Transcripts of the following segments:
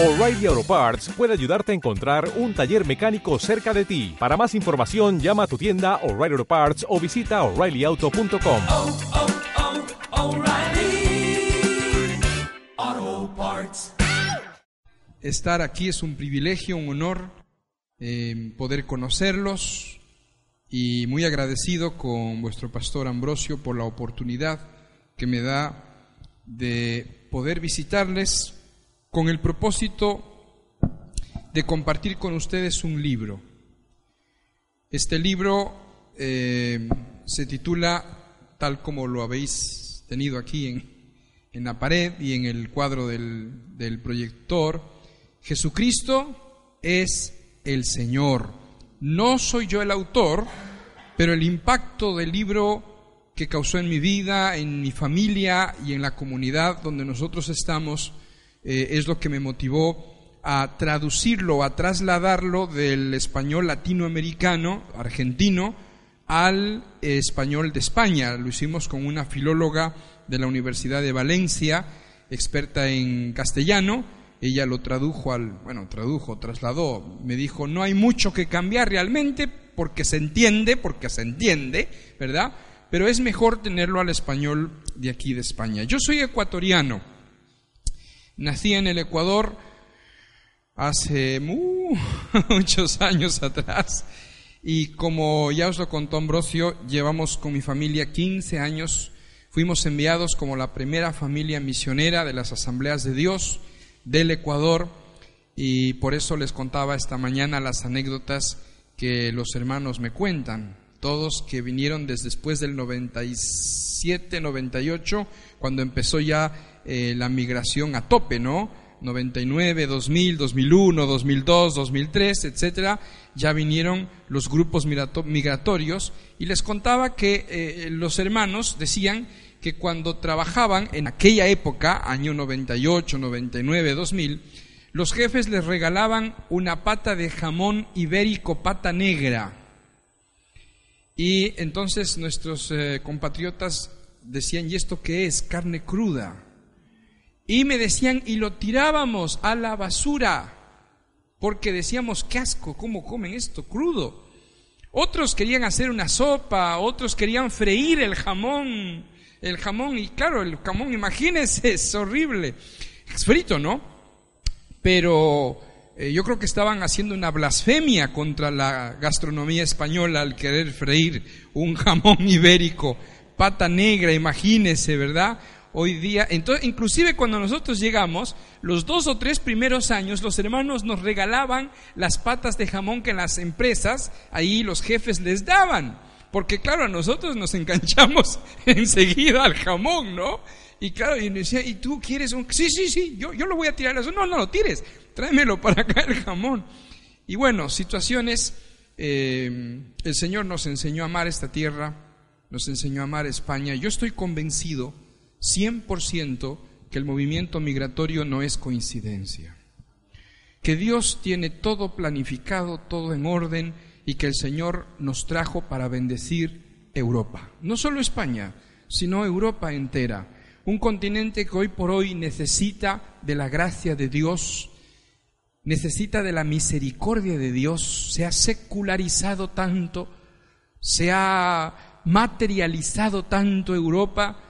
O'Reilly Auto Parts puede ayudarte a encontrar un taller mecánico cerca de ti. Para más información, llama a tu tienda O'Reilly Auto Parts o visita oreillyauto.com. oh, oh, O'Reilly Auto Parts. Estar aquí es un privilegio, un honor, eh, poder conocerlos y muy agradecido con vuestro pastor Ambrosio por la oportunidad que me da de poder visitarles con el propósito de compartir con ustedes un libro. Este libro eh, se titula, tal como lo habéis tenido aquí en, en la pared y en el cuadro del, del proyector, Jesucristo es el Señor. No soy yo el autor, pero el impacto del libro que causó en mi vida, en mi familia y en la comunidad donde nosotros estamos, eh, es lo que me motivó a traducirlo, a trasladarlo del español latinoamericano, argentino, al español de España. Lo hicimos con una filóloga de la Universidad de Valencia, experta en castellano. Ella lo tradujo al, bueno, tradujo, trasladó, me dijo, no hay mucho que cambiar realmente porque se entiende, porque se entiende, ¿verdad? Pero es mejor tenerlo al español de aquí de España. Yo soy ecuatoriano. Nací en el Ecuador hace muchos años atrás y como ya os lo contó Ambrosio, llevamos con mi familia 15 años. Fuimos enviados como la primera familia misionera de las asambleas de Dios del Ecuador y por eso les contaba esta mañana las anécdotas que los hermanos me cuentan. Todos que vinieron desde después del 97, 98, cuando empezó ya eh, la migración a tope, ¿no? 99, 2000, 2001, 2002, 2003, etcétera, ya vinieron los grupos migratorios y les contaba que eh, los hermanos decían que cuando trabajaban en aquella época, año 98, 99, 2000, los jefes les regalaban una pata de jamón ibérico pata negra. Y entonces nuestros eh, compatriotas decían, ¿y esto qué es? Carne cruda. Y me decían, y lo tirábamos a la basura, porque decíamos, qué asco, ¿cómo comen esto crudo? Otros querían hacer una sopa, otros querían freír el jamón, el jamón, y claro, el jamón, imagínense, es horrible. Es frito, ¿no? Pero eh, yo creo que estaban haciendo una blasfemia contra la gastronomía española al querer freír un jamón ibérico, pata negra, imagínense, ¿verdad? hoy día. Entonces, inclusive cuando nosotros llegamos, los dos o tres primeros años, los hermanos nos regalaban las patas de jamón que en las empresas, ahí los jefes les daban. Porque claro, a nosotros nos enganchamos enseguida al jamón, ¿no? Y claro, y decía, ¿y tú quieres un...? Sí, sí, sí, yo, yo lo voy a tirar. Eso. No, no lo tires, tráemelo para acá el jamón. Y bueno, situaciones, eh, el Señor nos enseñó a amar esta tierra, nos enseñó a amar España. Yo estoy convencido 100% que el movimiento migratorio no es coincidencia, que Dios tiene todo planificado, todo en orden y que el Señor nos trajo para bendecir Europa. No solo España, sino Europa entera. Un continente que hoy por hoy necesita de la gracia de Dios, necesita de la misericordia de Dios, se ha secularizado tanto, se ha materializado tanto Europa,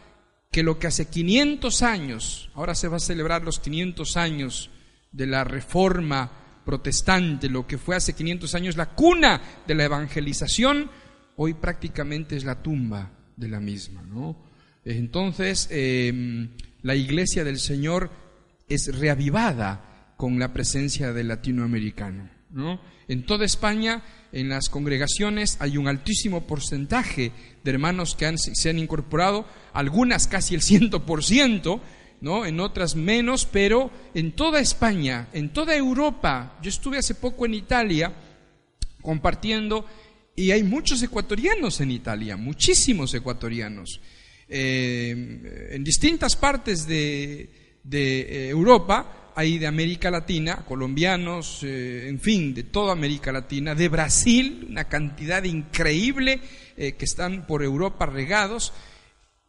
que lo que hace 500 años, ahora se va a celebrar los 500 años de la reforma protestante, lo que fue hace 500 años la cuna de la evangelización, hoy prácticamente es la tumba de la misma. ¿no? Entonces, em, la iglesia del Señor es reavivada con la presencia del latinoamericano. ¿no? En toda España, en las congregaciones, hay un altísimo porcentaje de hermanos que se han incorporado, algunas casi el ciento por ciento, ¿no? en otras menos, pero en toda España, en toda Europa. Yo estuve hace poco en Italia compartiendo y hay muchos ecuatorianos en Italia, muchísimos ecuatorianos. Eh, en distintas partes de, de Europa hay de América Latina, colombianos, eh, en fin, de toda América Latina, de Brasil, una cantidad increíble eh, que están por Europa regados.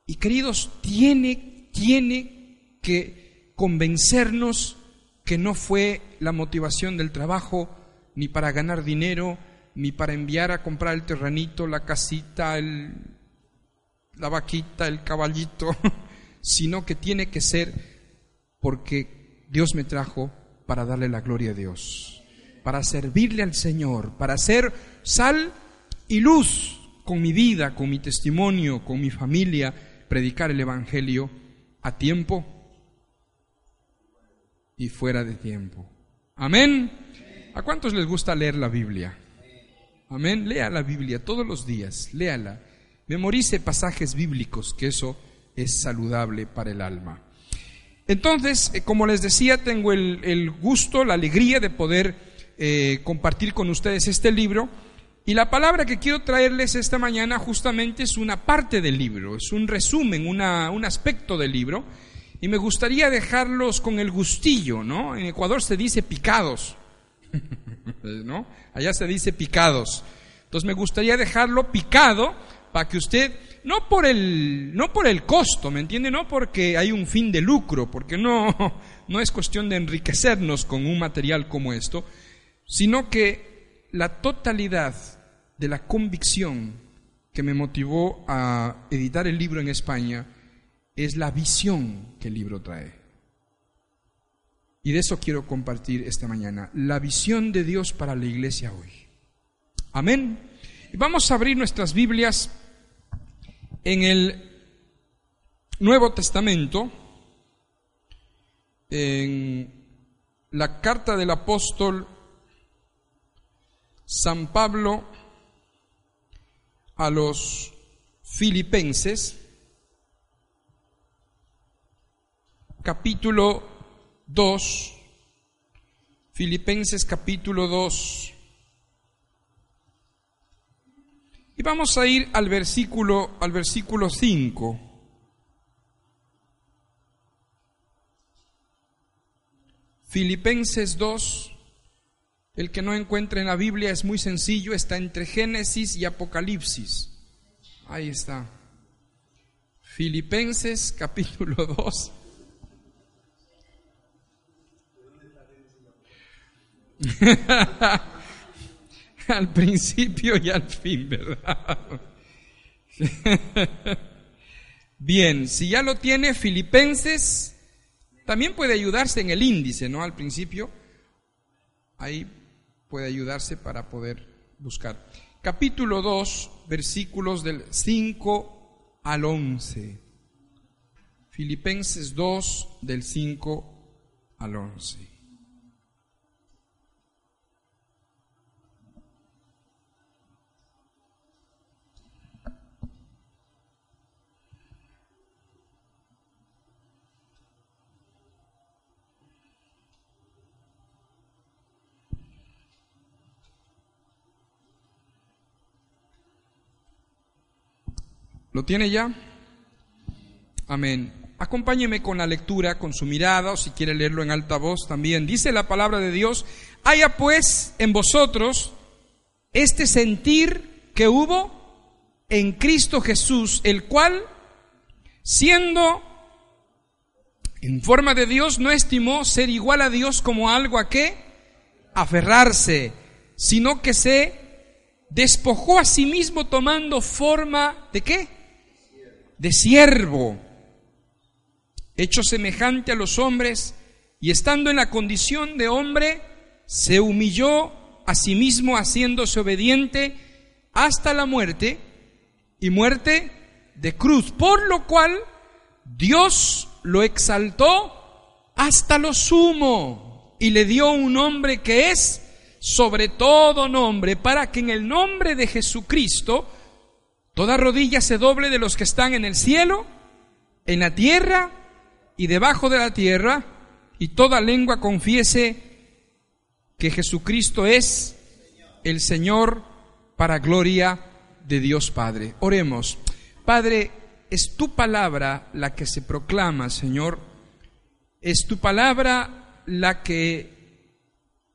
Y queridos, tiene, tiene que convencernos que no fue la motivación del trabajo, ni para ganar dinero, ni para enviar a comprar el terrenito, la casita, el, la vaquita, el caballito, sino que tiene que ser porque Dios me trajo para darle la gloria a Dios, para servirle al Señor, para ser sal y luz con mi vida, con mi testimonio, con mi familia, predicar el Evangelio a tiempo y fuera de tiempo. Amén. ¿A cuántos les gusta leer la Biblia? Amén. Lea la Biblia todos los días, léala. Memorice pasajes bíblicos, que eso es saludable para el alma. Entonces, eh, como les decía, tengo el, gusto, la alegría de poder eh, compartir con ustedes este libro. Y la palabra que quiero traerles esta mañana justamente es una parte del libro, es un resumen, un aspecto del libro. Y me gustaría dejarlos con el gustillo, ¿no? En Ecuador se dice picados, ¿no? Allá se dice picados. Entonces me gustaría dejarlo picado para que usted, no por el, no por el costo, ¿me entiende? No porque hay un fin de lucro, porque no, no es cuestión de enriquecernos con un material como esto, sino que la totalidad de la convicción que me motivó a editar el libro en España es la visión que el libro trae. Y de eso quiero compartir esta mañana, la visión de Dios para la iglesia hoy. Amén. Vamos a abrir nuestras Biblias en el Nuevo Testamento, en la carta del apóstol San Pablo a los filipenses, capítulo 2, Filipenses capítulo 2. Y vamos a ir al versículo al versículo 5. Filipenses 2 el que no encuentre en la Biblia es muy sencillo, está entre Génesis y Apocalipsis. Ahí está. Filipenses capítulo 2. al principio y al fin, ¿verdad? Bien, si ya lo tiene Filipenses, también puede ayudarse en el índice, ¿no? Al principio, ahí puede ayudarse para poder buscar. Capítulo 2, versículos del 5 al 11. Filipenses 2, del 5 al 11. ¿Lo tiene ya? Amén. Acompáñeme con la lectura, con su mirada, o si quiere leerlo en alta voz también. Dice la palabra de Dios, haya pues en vosotros este sentir que hubo en Cristo Jesús, el cual, siendo en forma de Dios, no estimó ser igual a Dios como algo a qué aferrarse, sino que se despojó a sí mismo tomando forma de qué? De siervo, hecho semejante a los hombres, y estando en la condición de hombre, se humilló a sí mismo haciéndose obediente hasta la muerte y muerte de cruz, por lo cual Dios lo exaltó hasta lo sumo y le dio un nombre que es sobre todo nombre, para que en el nombre de Jesucristo Toda rodilla se doble de los que están en el cielo, en la tierra y debajo de la tierra, y toda lengua confiese que Jesucristo es el Señor para gloria de Dios Padre. Oremos. Padre, es tu palabra la que se proclama, Señor. Es tu palabra la que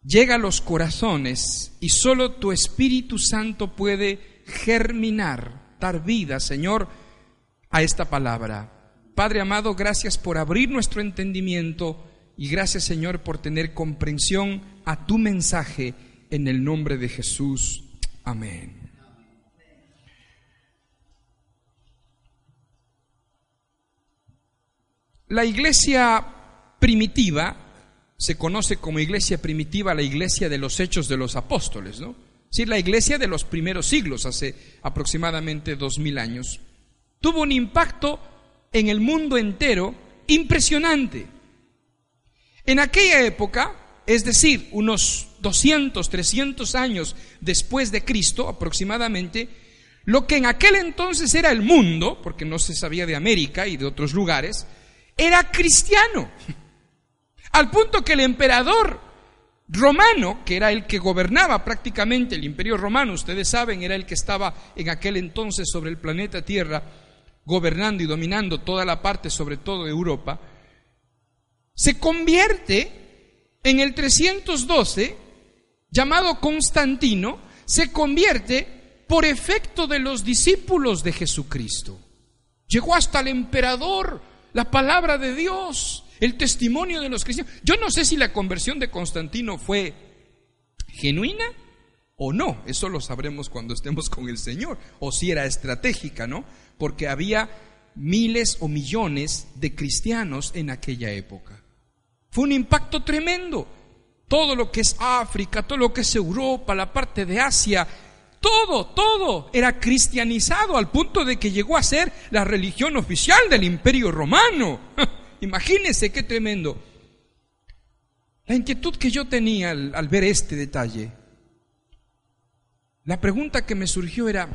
llega a los corazones y solo tu Espíritu Santo puede germinar dar vida, Señor, a esta palabra. Padre amado, gracias por abrir nuestro entendimiento y gracias Señor por tener comprensión a tu mensaje en el nombre de Jesús. Amén. La iglesia primitiva se conoce como iglesia primitiva la iglesia de los hechos de los apóstoles, ¿no? Sí, la iglesia de los primeros siglos, hace aproximadamente dos mil años, tuvo un impacto en el mundo entero impresionante. En aquella época, es decir, unos 200, 300 años después de Cristo aproximadamente, lo que en aquel entonces era el mundo, porque no se sabía de América y de otros lugares, era cristiano. Al punto que el emperador romano, que era el que gobernaba prácticamente el imperio romano, ustedes saben, era el que estaba en aquel entonces sobre el planeta Tierra, gobernando y dominando toda la parte, sobre todo de Europa, se convierte en el 312, llamado Constantino, se convierte por efecto de los discípulos de Jesucristo. Llegó hasta el emperador la palabra de Dios, el testimonio de los cristianos. Yo no sé si la conversión de Constantino fue genuina o no, eso lo sabremos cuando estemos con el Señor, o si era estratégica, ¿no? Porque había miles o millones de cristianos en aquella época. Fue un impacto tremendo. Todo lo que es África, todo lo que es Europa, la parte de Asia, todo, todo era cristianizado al punto de que llegó a ser la religión oficial del imperio romano. Imagínense qué tremendo. La inquietud que yo tenía al, al ver este detalle, la pregunta que me surgió era,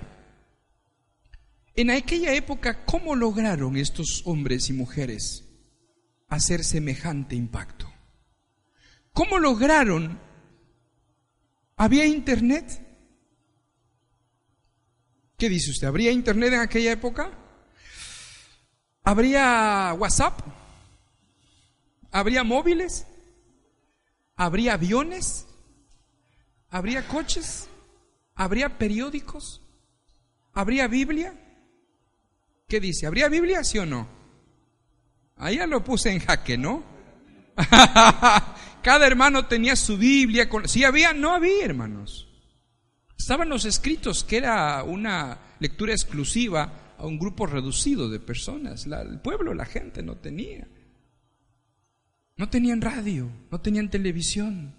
en aquella época, ¿cómo lograron estos hombres y mujeres hacer semejante impacto? ¿Cómo lograron? ¿Había internet? ¿Qué dice usted? ¿Habría internet en aquella época? ¿Habría WhatsApp? ¿Habría móviles? ¿Habría aviones? ¿Habría coches? ¿Habría periódicos? ¿Habría Biblia? ¿Qué dice? ¿Habría Biblia, sí o no? Ahí ya lo puse en jaque, ¿no? Cada hermano tenía su Biblia. Con... Si había, no había, hermanos. Estaban los escritos, que era una lectura exclusiva a un grupo reducido de personas. el pueblo, la gente no tenía. No tenían radio, no tenían televisión.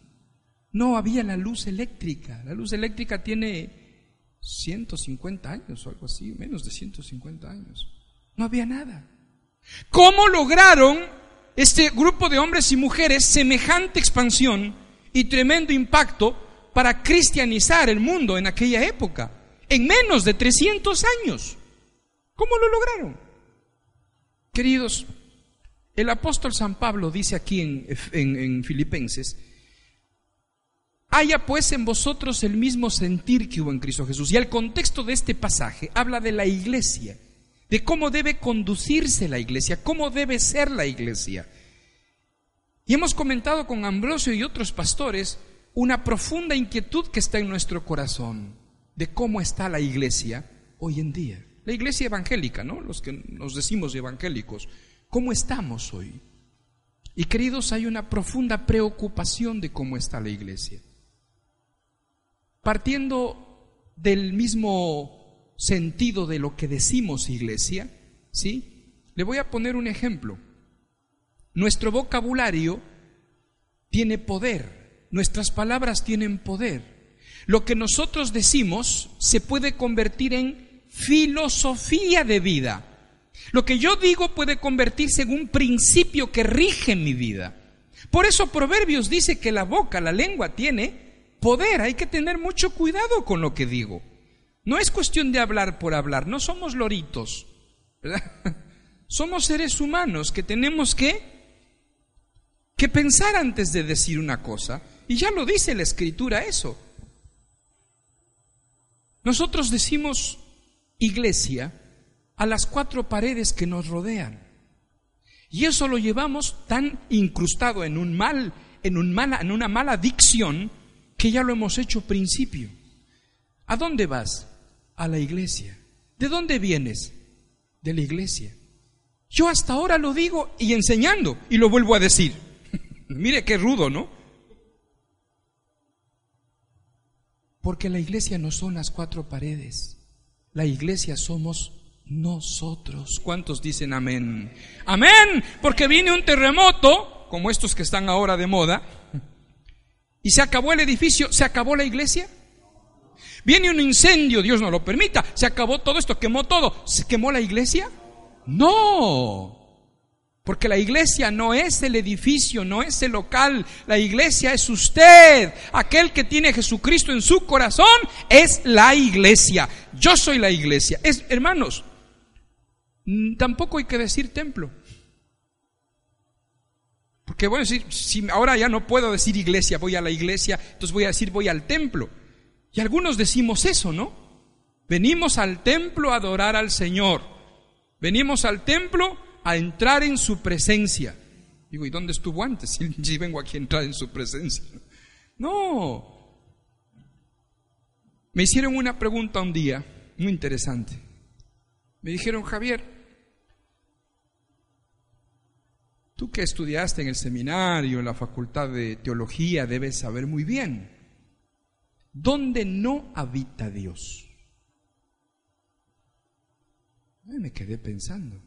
No había la luz eléctrica. La luz eléctrica tiene 150 años o algo así, menos de 150 años. No había nada. ¿Cómo lograron este grupo de hombres y mujeres semejante expansión y tremendo impacto para cristianizar el mundo en aquella época, en menos de 300 años. ¿Cómo lo lograron? Queridos, el apóstol San Pablo dice aquí en, en, Filipenses, haya pues en vosotros el mismo sentir que hubo en Cristo Jesús. Y el contexto de este pasaje habla de la iglesia, de cómo debe conducirse la iglesia, cómo debe ser la iglesia. Y hemos comentado con Ambrosio y otros pastores una profunda inquietud que está en nuestro corazón de cómo está la iglesia hoy en día. La iglesia evangélica, ¿no? Los que nos decimos evangélicos. ¿Cómo estamos hoy? Y queridos, hay una profunda preocupación de cómo está la iglesia. Partiendo del mismo sentido de lo que decimos iglesia, ¿sí? Le voy a poner un ejemplo. Nuestro vocabulario tiene poder Nuestras palabras tienen poder. Lo que nosotros decimos se puede convertir en filosofía de vida. Lo que yo digo puede convertirse en un principio que rige mi vida. Por eso Proverbios dice que la boca, la lengua tiene poder. Hay que tener mucho cuidado con lo que digo. No es cuestión de hablar por hablar, no somos loritos. Somos seres humanos que tenemos que, que pensar antes de decir una cosa y ya lo dice la escritura eso. Nosotros decimos iglesia a las cuatro paredes que nos rodean. Y eso lo llevamos tan incrustado en un mal, en, un mala, en una mala dicción que ya lo hemos hecho principio. ¿A dónde vas? A la iglesia. ¿De dónde vienes? De la iglesia. Yo hasta ahora lo digo y enseñando y lo vuelvo a decir. Mire qué rudo, ¿no? Porque la iglesia no son las cuatro paredes. La iglesia somos nosotros. ¿Cuántos dicen amén? Amén, porque viene un terremoto, como estos que están ahora de moda, y se acabó el edificio, se acabó la iglesia. Viene un incendio, Dios no lo permita, se acabó todo esto, quemó todo, ¿se quemó la iglesia? No, porque la iglesia no es el edificio, no es el local, la iglesia es usted, aquel que tiene a Jesucristo en su corazón, es la iglesia, yo soy la iglesia. Es, hermanos, tampoco hay que decir templo. Porque bueno, si, si ahora ya no puedo decir iglesia, voy a la iglesia, entonces voy a decir voy al templo. Y algunos decimos eso, ¿no? Venimos al templo a adorar al Señor. Venimos al templo a entrar en su presencia. Digo, ¿y dónde estuvo antes? Si, vengo aquí a entrar en su presencia. No. Me hicieron una pregunta un día, muy interesante. Me dijeron, Javier, tú que estudiaste en el seminario, en la facultad de teología, debes saber muy bien ¿Dónde no habita Dios? me quedé pensando.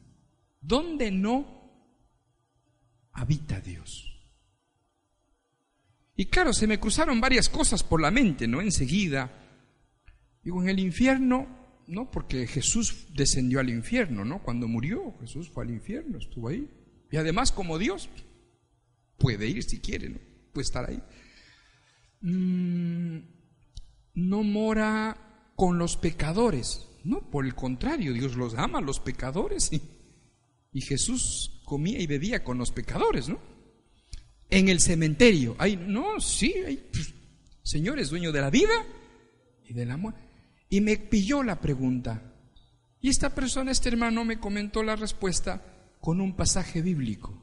¿Dónde no habita Dios? Y claro, se me cruzaron varias cosas por la mente, ¿no? Enseguida. Digo, en el infierno, ¿no? Porque Jesús descendió al infierno, ¿no? Cuando murió, Jesús fue al infierno, estuvo ahí. Y además, como Dios, puede ir si quiere, ¿no? Puede estar ahí. Mm, no mora con los pecadores. No, por el contrario, Dios los ama, los pecadores. Y, Jesús comía y bebía con los pecadores, ¿no? En el cementerio. Hay, no, sí, hay pues, señores dueño de la vida y del amor. Y me pilló la pregunta. Y esta persona, este hermano, me comentó la respuesta con un pasaje bíblico.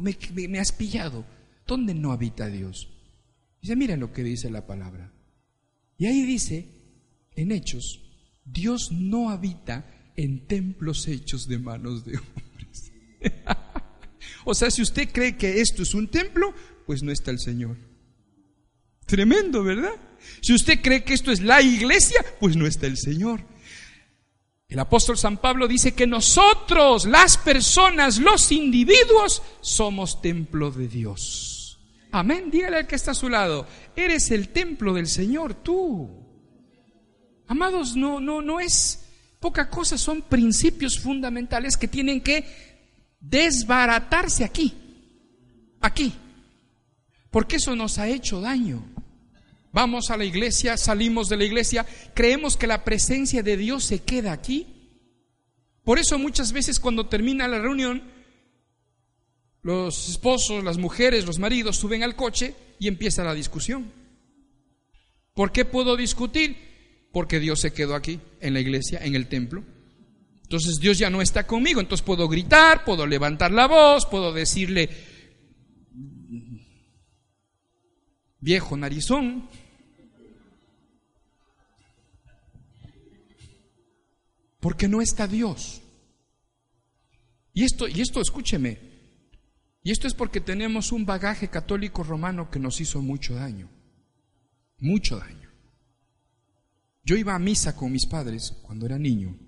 Me, me, me has pillado. ¿Dónde no habita Dios? Dice, mira lo que dice la palabra. Y ahí dice, en Hechos, Dios no habita en templos hechos de manos de hombres. o sea, si usted cree que esto es un templo, pues no está el Señor. Tremendo, ¿verdad? Si usted cree que esto es la iglesia, pues no está el Señor. El apóstol San Pablo dice que nosotros, las personas, los individuos, somos templo de Dios. Amén. Dígale al que está a su lado, eres el templo del Señor tú. Amados, no, no, no es poca cosa, son principios fundamentales que tienen que desbaratarse aquí, aquí, porque eso nos ha hecho daño. Vamos a la iglesia, salimos de la iglesia, creemos que la presencia de Dios se queda aquí. Por eso muchas veces cuando termina la reunión, los esposos, las mujeres, los maridos suben al coche y empieza la discusión. ¿Por qué puedo discutir? Porque Dios se quedó aquí, en la iglesia, en el templo. Entonces Dios ya no está conmigo, entonces puedo gritar, puedo levantar la voz, puedo decirle, viejo narizón. Porque no está Dios. Y esto, y esto, escúcheme, y esto es porque tenemos un bagaje católico romano que nos hizo mucho daño, mucho daño. Yo iba a misa con mis padres cuando era niño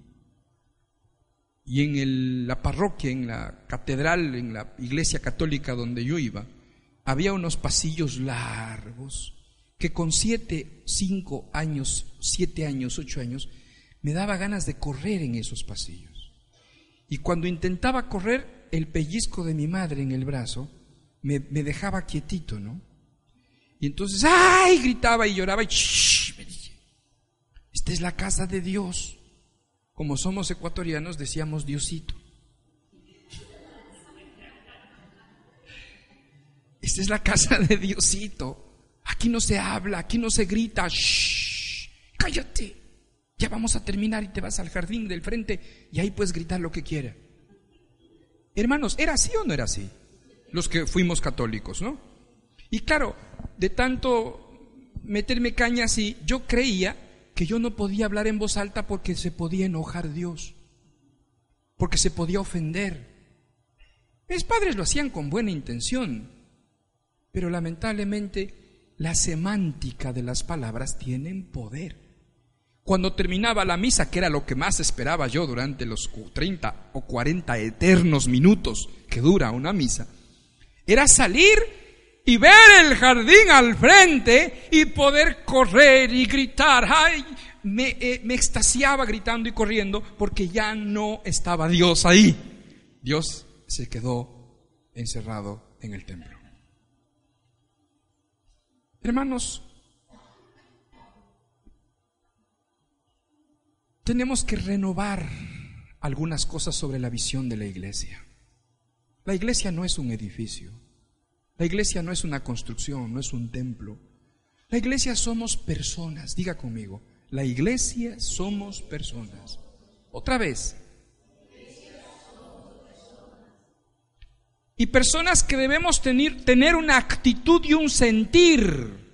y en la parroquia, en la catedral, en la iglesia católica donde yo iba, había unos pasillos largos que con siete, cinco años, siete años, ocho años, me daba ganas de correr en esos pasillos. Y cuando intentaba correr, el pellizco de mi madre en el brazo me, dejaba quietito, ¿no? Y entonces, ¡ay! gritaba y lloraba y ¡shh! me dije, esta es la casa de Dios. Como somos ecuatorianos decíamos Diosito. Esta es la casa de Diosito. Aquí no se habla, aquí no se grita. ¡Shh! Cállate. Ya vamos a terminar y te vas al jardín del frente y ahí puedes gritar lo que quieras. Hermanos, ¿era así o no era así? Los que fuimos católicos, ¿no? Y claro, de tanto meterme caña así, yo creía que yo no podía hablar en voz alta porque se podía enojar Dios, porque se podía ofender. Mis padres lo hacían con buena intención, Pero lamentablemente la semántica de las palabras tienen poder. Cuando terminaba la misa, que era lo que más esperaba yo durante los 30 o 40 eternos minutos que dura una misa, era salir y ver el jardín al frente y poder correr y gritar. ¡Ay! Me, eh, me extasiaba gritando y corriendo porque ya no estaba Dios ahí. Dios se quedó encerrado en el templo. Hermanos, tenemos que renovar algunas cosas sobre la visión de la iglesia. La iglesia no es un edificio. La iglesia no es una construcción, no es un templo. La iglesia somos personas. Diga conmigo, la iglesia somos personas. Otra vez. Y personas que debemos tener, tener una actitud y un sentir.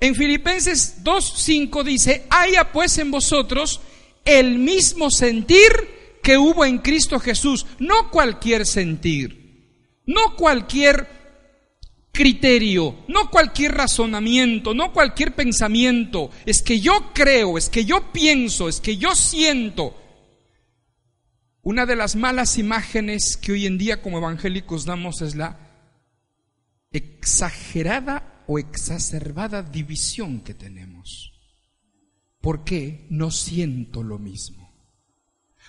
En Filipenses 2.5 dice, haya pues en vosotros el mismo sentir que hubo en Cristo Jesús, no cualquier sentir, no cualquier criterio, no cualquier razonamiento, no cualquier pensamiento, es que yo creo, es que yo pienso, es que yo siento. Una de las malas imágenes que hoy en día como evangélicos damos es la exagerada o exacerbada división que tenemos. ¿Por qué no siento lo mismo?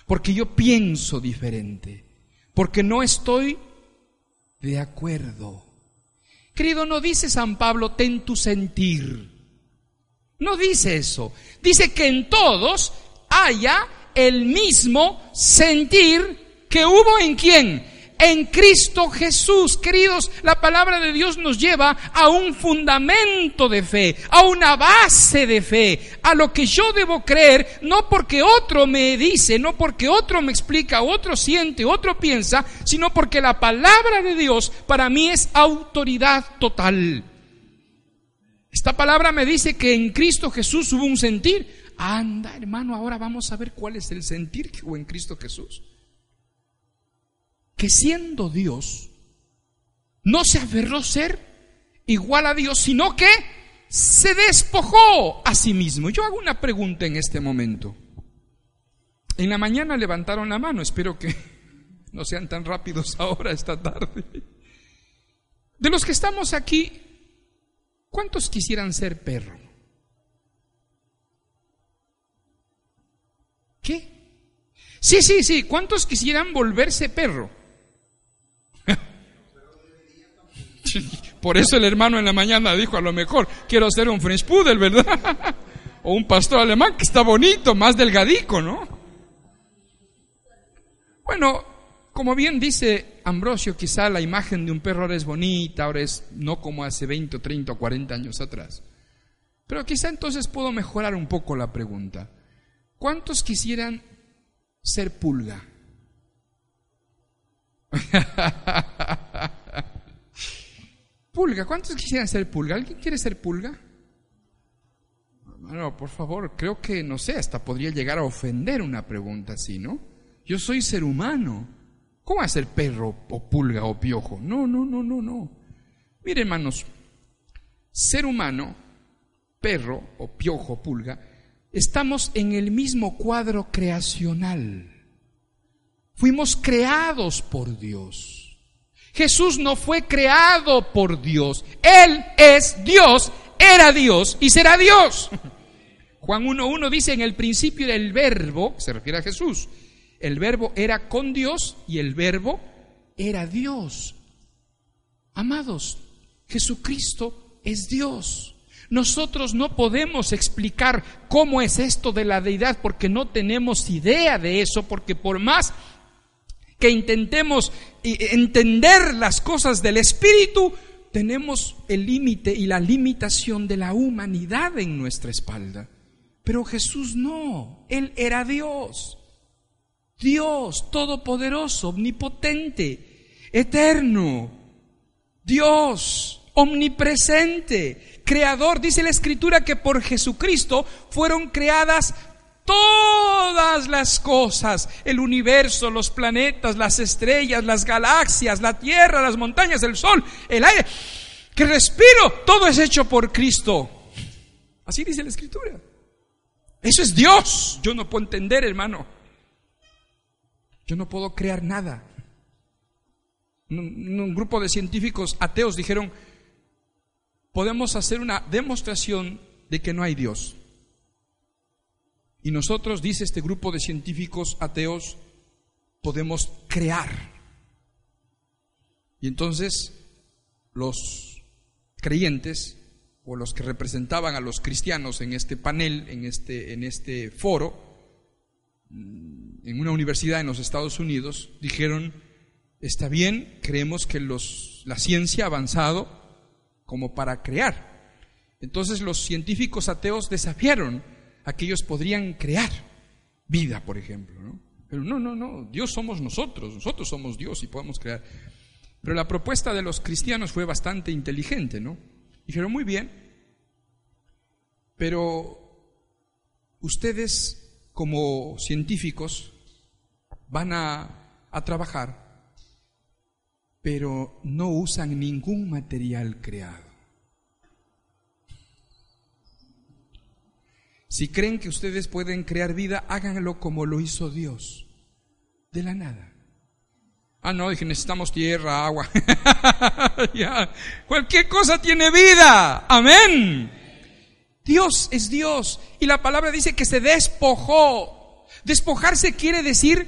Porque yo pienso diferente, porque no estoy de acuerdo. Querido, no dice San Pablo, ten tu sentir. No dice eso. Dice que en todos haya el mismo sentir que hubo en quién? En Cristo Jesús. Queridos, la palabra de Dios nos lleva a un fundamento de fe, a una base de fe, a lo que yo debo creer, no porque otro me dice, no porque otro me explica, otro siente, otro piensa, sino porque la palabra de Dios para mí es autoridad total. Esta palabra me dice que en Cristo Jesús hubo un sentir. Anda, hermano, ahora vamos a ver cuál es el sentir que hubo en Cristo Jesús que siendo Dios, no se aferró ser igual a Dios, sino que se despojó a sí mismo. Yo hago una pregunta en este momento. En la mañana levantaron la mano, espero que no sean tan rápidos ahora esta tarde. De los que estamos aquí, ¿cuántos quisieran ser perro? ¿Qué? Sí, sí, sí, ¿cuántos quisieran volverse perro? Por eso el hermano en la mañana dijo, a lo mejor quiero ser un French Poodle, ¿verdad? o un pastor alemán que está bonito, más delgadico, ¿no? Bueno, como bien dice Ambrosio, quizá la imagen de un perro ahora es bonita, ahora es no como hace 20, 30 o 40 años atrás. Pero quizá entonces puedo mejorar un poco la pregunta. ¿Cuántos quisieran ser pulga? Pulga, ¿cuántos quisieran ser pulga? ¿Alguien quiere ser pulga? Bueno, por favor, creo que, no sé, hasta podría llegar a ofender una pregunta así, ¿no? Yo soy ser humano. ¿Cómo ser perro o pulga o piojo? No, no, no, no, no. Miren, hermanos, ser humano, perro o piojo, pulga, estamos en el mismo cuadro creacional. Fuimos creados por Dios. Jesús no fue creado por Dios. Él es Dios, era Dios y será Dios. Juan 1.1 dice, en el principio era el verbo, se refiere a Jesús. El verbo era con Dios y el verbo era Dios. Amados, Jesucristo es Dios. Nosotros no podemos explicar cómo es esto de la deidad porque no tenemos idea de eso, porque por más que intentemos entender las cosas del Espíritu, tenemos el límite y la limitación de la humanidad en nuestra espalda. Pero Jesús no, Él era Dios, Dios todopoderoso, omnipotente, eterno, Dios omnipresente, creador. Dice la Escritura que por Jesucristo fueron creadas todas las cosas, el universo, los planetas, las estrellas, las galaxias, la tierra, las montañas, el sol, el aire, que respiro, todo es hecho por Cristo. Así dice la escritura. Eso es Dios. Yo no puedo entender, hermano. Yo no puedo crear nada. Un, un grupo de científicos ateos dijeron, podemos hacer una demostración de que no hay Dios. Y nosotros, dice este grupo de científicos ateos, podemos crear. Y entonces los creyentes o los que representaban a los cristianos en este panel, en este, en este foro, en una universidad en los Estados Unidos, dijeron, está bien, creemos que los, la ciencia ha avanzado como para crear. Entonces los científicos ateos desafiaron a que ellos podrían crear vida, por ejemplo. ¿no? Pero no, no, no, Dios somos nosotros, nosotros somos Dios y podemos crear. Pero la propuesta de los cristianos fue bastante inteligente, ¿no? Dijeron, muy bien, pero ustedes como científicos van a, a trabajar, pero no usan ningún material creado. Si creen que ustedes pueden crear vida, háganlo como lo hizo Dios, de la nada. Ah, no, dije, necesitamos tierra, agua. ya. Cualquier cosa tiene vida. Amén. Dios es Dios. Y la palabra dice que se despojó. Despojarse quiere decir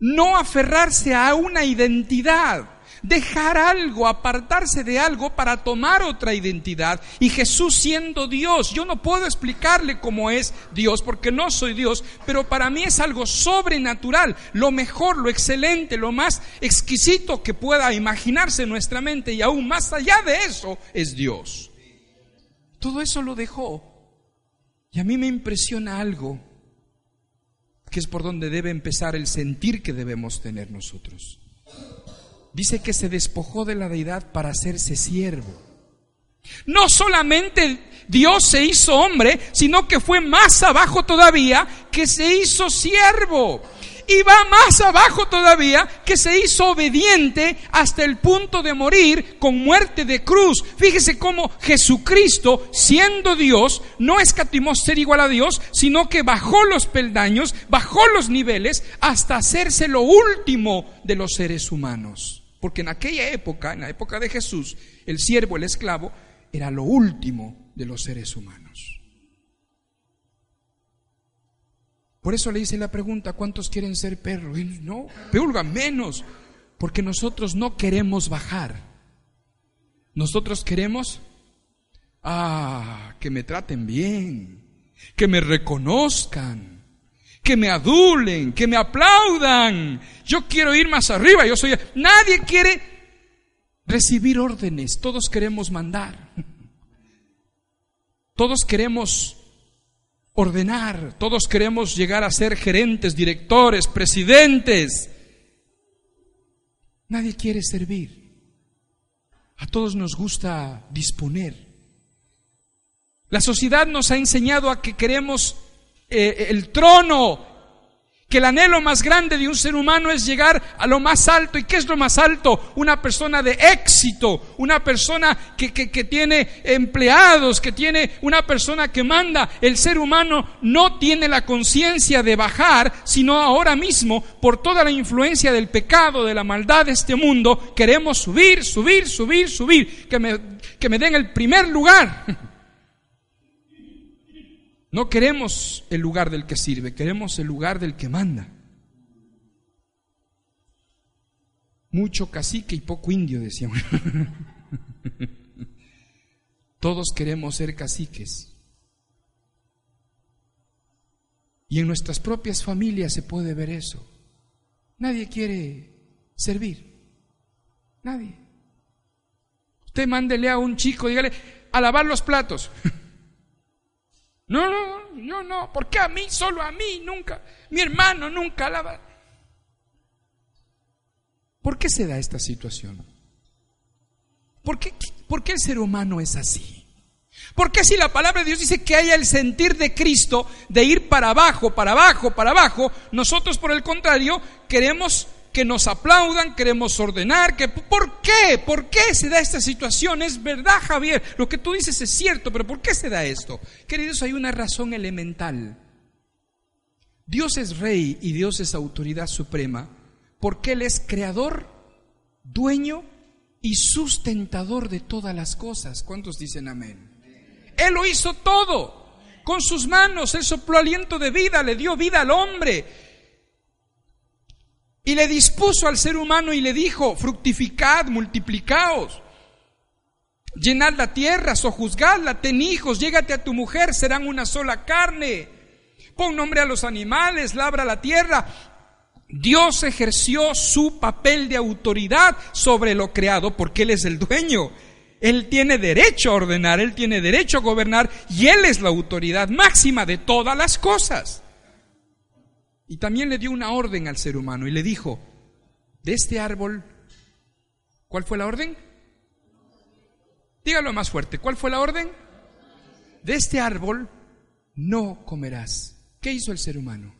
no aferrarse a una identidad dejar algo, apartarse de algo para tomar otra identidad. Y Jesús siendo Dios, yo no puedo explicarle cómo es Dios, porque no soy Dios, pero para mí es algo sobrenatural, lo mejor, lo excelente, lo más exquisito que pueda imaginarse nuestra mente y aún más allá de eso es Dios. Todo eso lo dejó. Y a mí me impresiona algo, que es por donde debe empezar el sentir que debemos tener nosotros dice que se despojó de la deidad para hacerse siervo. No solamente Dios se hizo hombre, sino que fue más abajo todavía que se hizo siervo. Y va más abajo todavía que se hizo obediente hasta el punto de morir con muerte de cruz. Fíjese cómo Jesucristo, siendo Dios, no escatimó ser igual a Dios, sino que bajó los peldaños, bajó los niveles hasta hacerse lo último de los seres humanos. Porque en aquella época, en la época de Jesús, el siervo, el esclavo, era lo último de los seres humanos. Por eso le hice la pregunta, ¿cuántos quieren ser perros? Y no, peulga menos, porque nosotros no queremos bajar. Nosotros queremos, ah, que me traten bien, que me reconozcan, que me adulen, que me aplaudan. Yo quiero ir más arriba, yo soy... Nadie quiere recibir órdenes, todos queremos mandar. Todos queremos ordenar, todos queremos llegar a ser gerentes, directores, presidentes. Nadie quiere servir. A todos nos gusta disponer. La sociedad nos ha enseñado a que queremos eh, el trono, que el anhelo más grande de un ser humano es llegar a lo más alto. ¿Y qué es lo más alto? Una persona de éxito, una persona que, que, tiene empleados, que tiene una persona que manda. El ser humano no tiene la conciencia de bajar, sino ahora mismo, por toda la influencia del pecado, de la maldad de este mundo, queremos subir, subir, subir, subir, que me, que me den el primer lugar. No queremos el lugar del que sirve, queremos el lugar del que manda. Mucho cacique y poco indio, decíamos. Todos queremos ser caciques. Y en nuestras propias familias se puede ver eso. Nadie quiere servir. Nadie. Usted mándele a un chico, dígale, a lavar los platos. No, no, no, no, ¿por qué a mí? Solo a mí, nunca. Mi hermano nunca lava. ¿Por qué se da esta situación? ¿Por qué, ¿Por qué el ser humano es así? ¿Por qué si la palabra de Dios dice que haya el sentir de Cristo de ir para abajo, para abajo, para abajo, nosotros por el contrario queremos que nos aplaudan, queremos ordenar, que ¿por qué? ¿Por qué se da esta situación? Es verdad, Javier, lo que tú dices es cierto, pero ¿por qué se da esto? Queridos, hay una razón elemental. Dios es rey y Dios es autoridad suprema, porque Él es creador, dueño y sustentador de todas las cosas. ¿Cuántos dicen amén? Él lo hizo todo. Con sus manos, Él sopló aliento de vida, le dio vida al hombre. Y le dispuso al ser humano y le dijo, fructificad, multiplicaos, llenad la tierra, sojuzgadla, ten hijos, llégate a tu mujer, serán una sola carne. Pon nombre a los animales, labra la tierra. Dios ejerció su papel de autoridad sobre lo creado porque Él es el dueño. Él tiene derecho a ordenar, Él tiene derecho a gobernar y Él es la autoridad máxima de todas las cosas. Y también le dio una orden al ser humano y le dijo, de este árbol, ¿cuál fue la orden? Dígalo más fuerte, ¿cuál fue la orden? De este árbol no comerás. ¿Qué hizo el ser humano?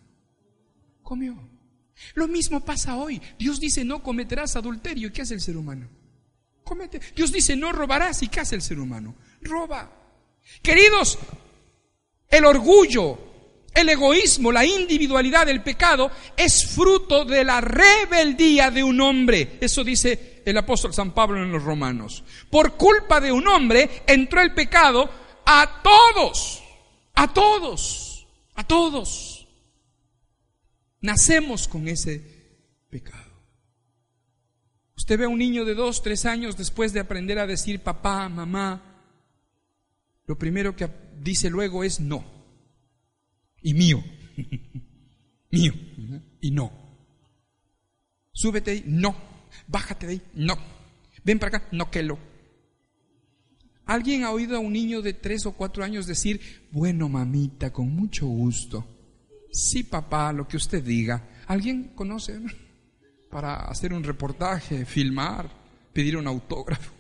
Comió. Lo mismo pasa hoy. Dios dice, no cometerás adulterio. ¿Qué hace el ser humano? Comete. Dios dice, no robarás. ¿Y qué hace el ser humano? Roba. Queridos, el orgullo, el egoísmo, la individualidad, el pecado es fruto de la rebeldía de un hombre. Eso dice el apóstol San Pablo en los Romanos. Por culpa de un hombre entró el pecado a todos, a todos, a todos. Nacemos con ese pecado. Usted ve a un niño de dos, tres años después de aprender a decir papá, mamá, lo primero que dice luego es no. Y mío. mío. Y no. Súbete ahí, no. Bájate de ahí, no. Ven para acá, no que lo. ¿Alguien ha oído a un niño de tres o cuatro años decir, bueno, mamita, con mucho gusto? Sí, papá, lo que usted diga. ¿Alguien conoce? para hacer un reportaje, filmar, pedir un autógrafo.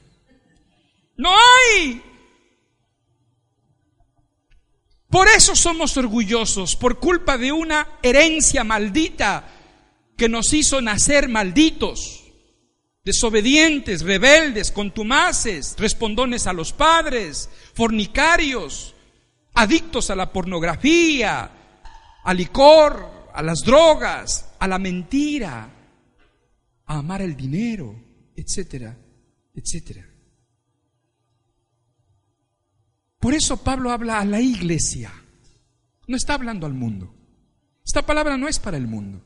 No hay. Por eso somos orgullosos, por culpa de una herencia maldita que nos hizo nacer malditos, desobedientes, rebeldes, contumaces, respondones a los padres, fornicarios, adictos a la pornografía, al licor, a las drogas, a la mentira, a amar el dinero, etcétera, etcétera. Por eso Pablo habla a la iglesia, no está hablando al mundo. Esta palabra no es para el mundo,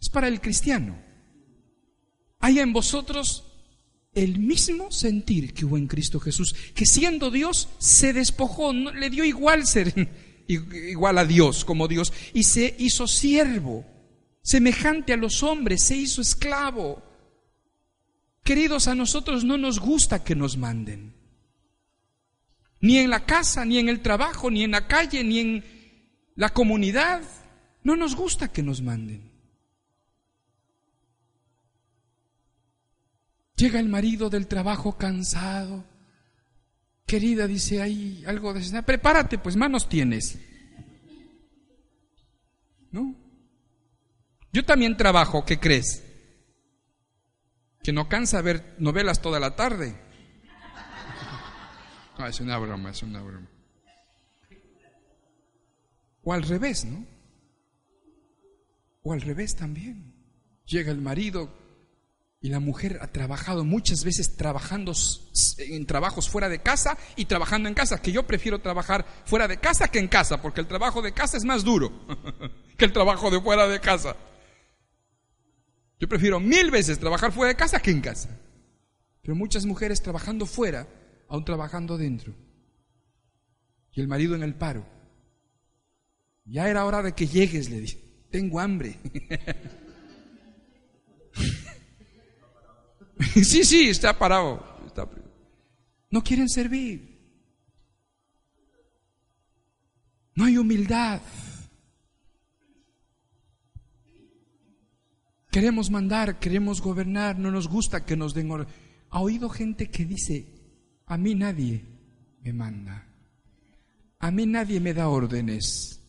es para el cristiano. Hay en vosotros el mismo sentir que hubo en Cristo Jesús, que siendo Dios se despojó, no, le dio igual ser igual a Dios como Dios y se hizo siervo semejante a los hombres, se hizo esclavo. Queridos, a nosotros no nos gusta que nos manden. Ni en la casa, ni en el trabajo, ni en la calle, ni en la comunidad. No nos gusta que nos manden. Llega el marido del trabajo cansado. Querida, dice, hay algo de... Prepárate, pues manos tienes. ¿No? Yo también trabajo, ¿qué crees? Que no cansa ver novelas toda la tarde. Ah, es una broma, es una broma. O al revés, ¿no? O al revés también. Llega el marido y la mujer ha trabajado muchas veces trabajando en trabajos fuera de casa y trabajando en casa, que yo prefiero trabajar fuera de casa que en casa, porque el trabajo de casa es más duro que el trabajo de fuera de casa. Yo prefiero mil veces trabajar fuera de casa que en casa. Pero muchas mujeres trabajando fuera, aún trabajando dentro. Y el marido en el paro. Ya era hora de que llegues, le dije. Tengo hambre. sí, sí, está parado. No quieren servir. No hay humildad. Queremos mandar, queremos gobernar, no nos gusta que nos den orden. ¿Ha oído gente que dice, a mí nadie me manda? A mí nadie me da órdenes.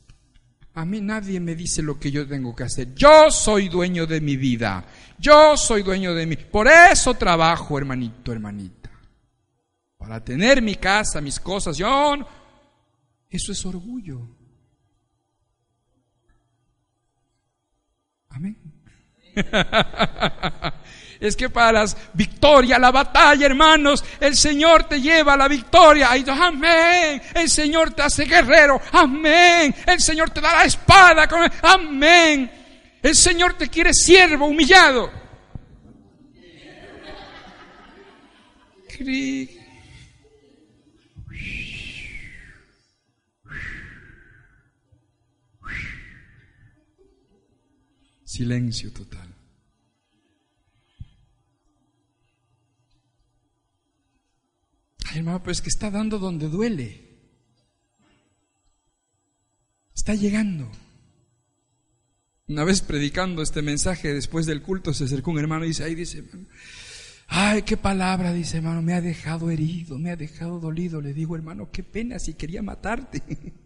A mí nadie me dice lo que yo tengo que hacer. Yo soy dueño de mi vida. Yo soy dueño de mí. Por eso trabajo, hermanito, hermanita. Para tener mi casa, mis cosas. Yo... Eso es orgullo. Amén. Es que para las victorias, la batalla, hermanos, el Señor te lleva a la victoria. Amén. El Señor te hace guerrero. Amén. El Señor te da la espada. Amén. El Señor te quiere siervo, humillado. Silencio total. Ay, hermano, pero es que está dando donde duele. Está llegando. Una vez predicando este mensaje después del culto se acercó un hermano y dice, ay, dice, ay, qué palabra, dice hermano, me ha dejado herido, me ha dejado dolido. Le digo, hermano, qué pena si quería matarte.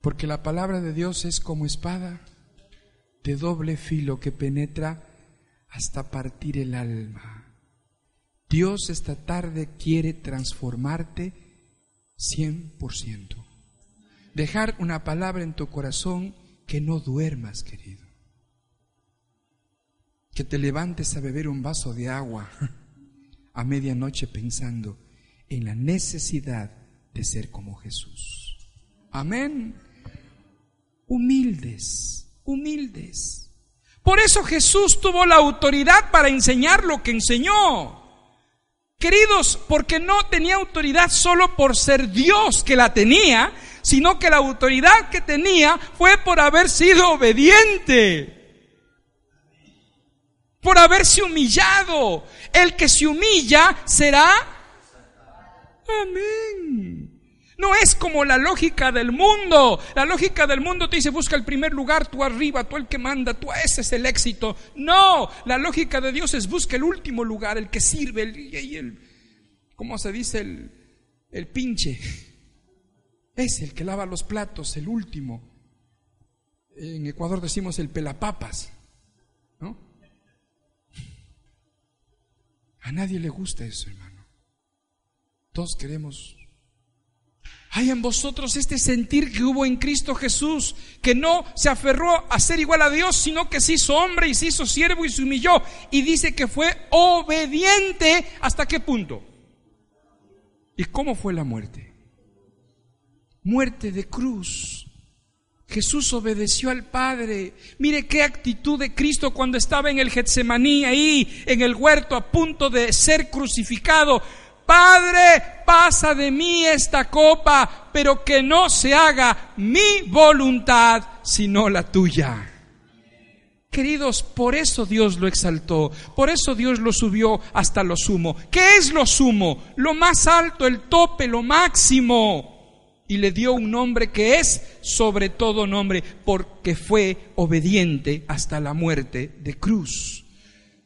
Porque la palabra de Dios es como espada de doble filo que penetra hasta partir el alma. Dios esta tarde quiere transformarte 100%. Dejar una palabra en tu corazón que no duermas, querido. Que te levantes a beber un vaso de agua a medianoche pensando en la necesidad de ser como Jesús. Amén. Humildes, humildes. Por eso Jesús tuvo la autoridad para enseñar lo que enseñó. Queridos, porque no tenía autoridad solo por ser Dios que la tenía, sino que la autoridad que tenía fue por haber sido obediente, por haberse humillado. El que se humilla será... Amén. No es como la lógica del mundo. La lógica del mundo te dice, busca el primer lugar, tú arriba, tú el que manda, tú ese es el éxito. No, la lógica de Dios es busca el último lugar, el que sirve, el, el ¿cómo se dice? El, el pinche. Es el que lava los platos, el último. En Ecuador decimos el pelapapas. ¿No? A nadie le gusta eso, hermano. Todos queremos hay en vosotros este sentir que hubo en Cristo Jesús, que no se aferró a ser igual a Dios, sino que se hizo hombre y se hizo siervo y se humilló. Y dice que fue obediente hasta qué punto. ¿Y cómo fue la muerte? Muerte de cruz. Jesús obedeció al Padre. Mire qué actitud de Cristo cuando estaba en el Getsemaní, ahí en el huerto, a punto de ser crucificado. Padre, pasa de mí esta copa, pero que no se haga mi voluntad, sino la tuya. Queridos, por eso Dios lo exaltó, por eso Dios lo subió hasta lo sumo. ¿Qué es lo sumo? Lo más alto, el tope, lo máximo. Y le dio un nombre que es sobre todo nombre, porque fue obediente hasta la muerte de cruz.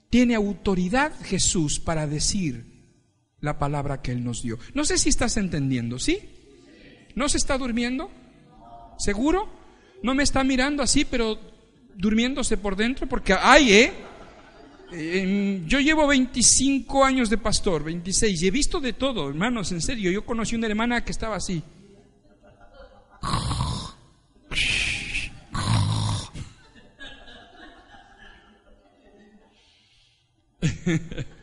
Tiene autoridad Jesús para decir la palabra que Él nos dio. No sé si estás entendiendo, ¿sí? ¿No se está durmiendo? ¿Seguro? ¿No me está mirando así, pero durmiéndose por dentro? Porque hay, ¿eh? Eh, Yo llevo 25 años de pastor, 26, y he visto de todo, hermanos, en serio. Yo conocí una hermana que estaba así.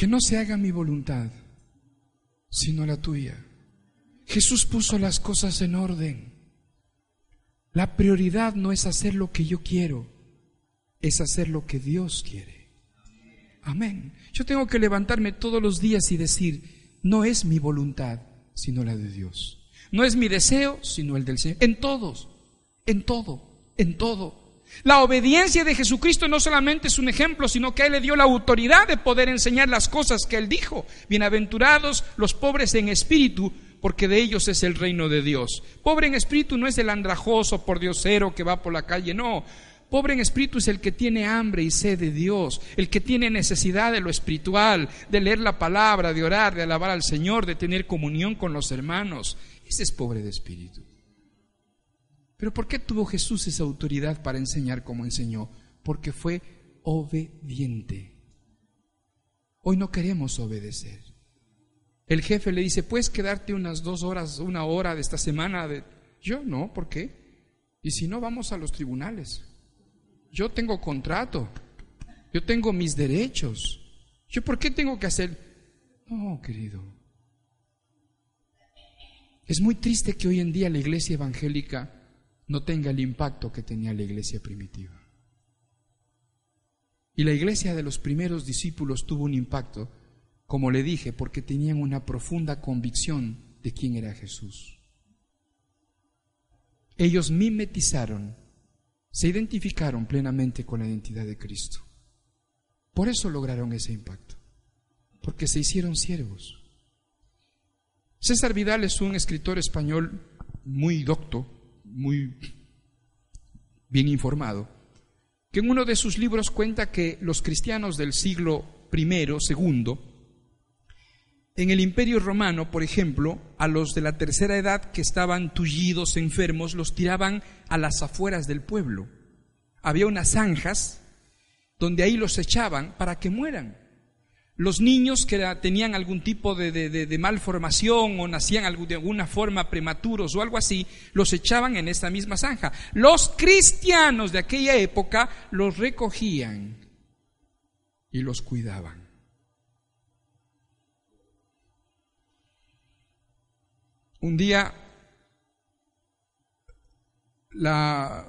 Que no se haga mi voluntad, sino la tuya. Jesús puso las cosas en orden. La prioridad no es hacer lo que yo quiero, es hacer lo que Dios quiere. Amén. Yo tengo que levantarme todos los días y decir, no es mi voluntad, sino la de Dios. No es mi deseo, sino el del Señor. En todos, en todo, en todo. La obediencia de Jesucristo no solamente es un ejemplo, sino que Él le dio la autoridad de poder enseñar las cosas que Él dijo. Bienaventurados los pobres en espíritu, porque de ellos es el reino de Dios. Pobre en espíritu no es el andrajoso por diosero que va por la calle, no. Pobre en espíritu es el que tiene hambre y sed de Dios, el que tiene necesidad de lo espiritual, de leer la palabra, de orar, de alabar al Señor, de tener comunión con los hermanos. Ese es pobre de espíritu. Pero ¿por qué tuvo Jesús esa autoridad para enseñar como enseñó? Porque fue obediente. Hoy no queremos obedecer. El jefe le dice, ¿puedes quedarte unas dos horas, una hora de esta semana? De... Yo no, ¿por qué? Y si no, vamos a los tribunales. Yo tengo contrato, yo tengo mis derechos. ¿Yo por qué tengo que hacer? No, querido. Es muy triste que hoy en día la iglesia evangélica no tenga el impacto que tenía la iglesia primitiva. Y la iglesia de los primeros discípulos tuvo un impacto, como le dije, porque tenían una profunda convicción de quién era Jesús. Ellos mimetizaron, se identificaron plenamente con la identidad de Cristo. Por eso lograron ese impacto, porque se hicieron siervos. César Vidal es un escritor español muy docto, muy bien informado, que en uno de sus libros cuenta que los cristianos del siglo I, II, en el Imperio Romano, por ejemplo, a los de la tercera edad que estaban tullidos, enfermos, los tiraban a las afueras del pueblo. Había unas zanjas donde ahí los echaban para que mueran. Los niños que tenían algún tipo de, malformación o nacían de alguna forma prematuros o algo así, los echaban en esta misma zanja. Los cristianos de aquella época los recogían y los cuidaban. Un día la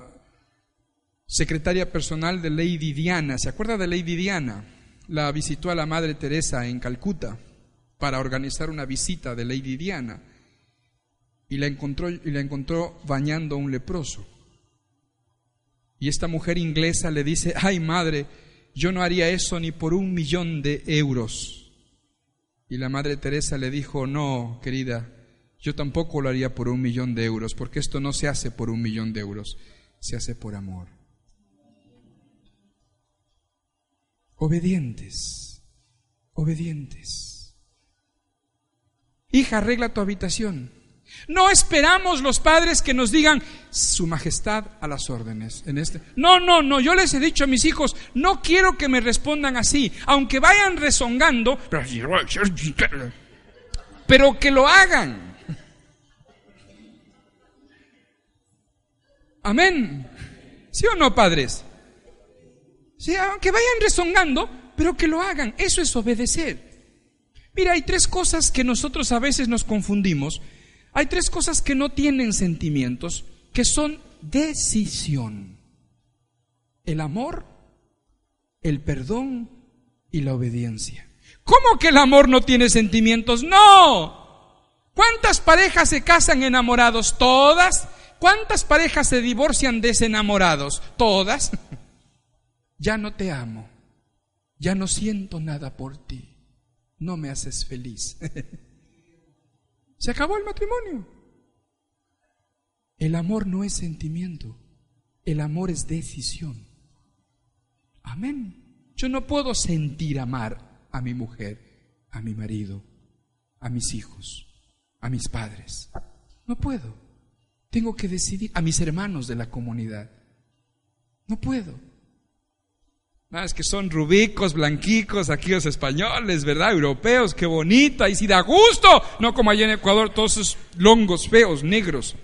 secretaria personal de Lady Diana, ¿se acuerda de Lady Diana? La visitó a la Madre Teresa en Calcuta para organizar una visita de Lady Diana y la encontró, y la encontró bañando a un leproso. Y esta mujer inglesa le dice, ay madre, yo no haría eso ni por un millón de euros. Y la Madre Teresa le dijo, no, querida, yo tampoco lo haría por un millón de euros, porque esto no se hace por un millón de euros, se hace por amor. Obedientes, obedientes. Hija, arregla tu habitación. No esperamos los padres que nos digan su majestad a las órdenes en este. No, no, no, yo les he dicho a mis hijos, no quiero que me respondan así, aunque vayan rezongando, pero que lo hagan. Amén. ¿Sí o no, padres? Sí, aunque vayan rezongando, pero que lo hagan. Eso es obedecer. Mira, hay tres cosas que nosotros a veces nos confundimos. Hay tres cosas que no tienen sentimientos, que son decisión. El amor, el perdón y la obediencia. ¿Cómo que el amor no tiene sentimientos? No. ¿Cuántas parejas se casan enamorados? Todas. ¿Cuántas parejas se divorcian desenamorados? Todas. ya no te amo, ya no siento nada por ti, no me haces feliz. Se acabó el matrimonio. El amor no es sentimiento, el amor es decisión. Amén. Yo no puedo sentir amar a mi mujer, a mi marido, a mis hijos, a mis padres. No puedo. Tengo que decidir a mis hermanos de la comunidad. No puedo. Ah, es que son rubicos, blanquicos, aquí los españoles, ¿verdad? Europeos, qué bonito, ahí sí da gusto. No como allá en Ecuador, todos esos longos feos, negros.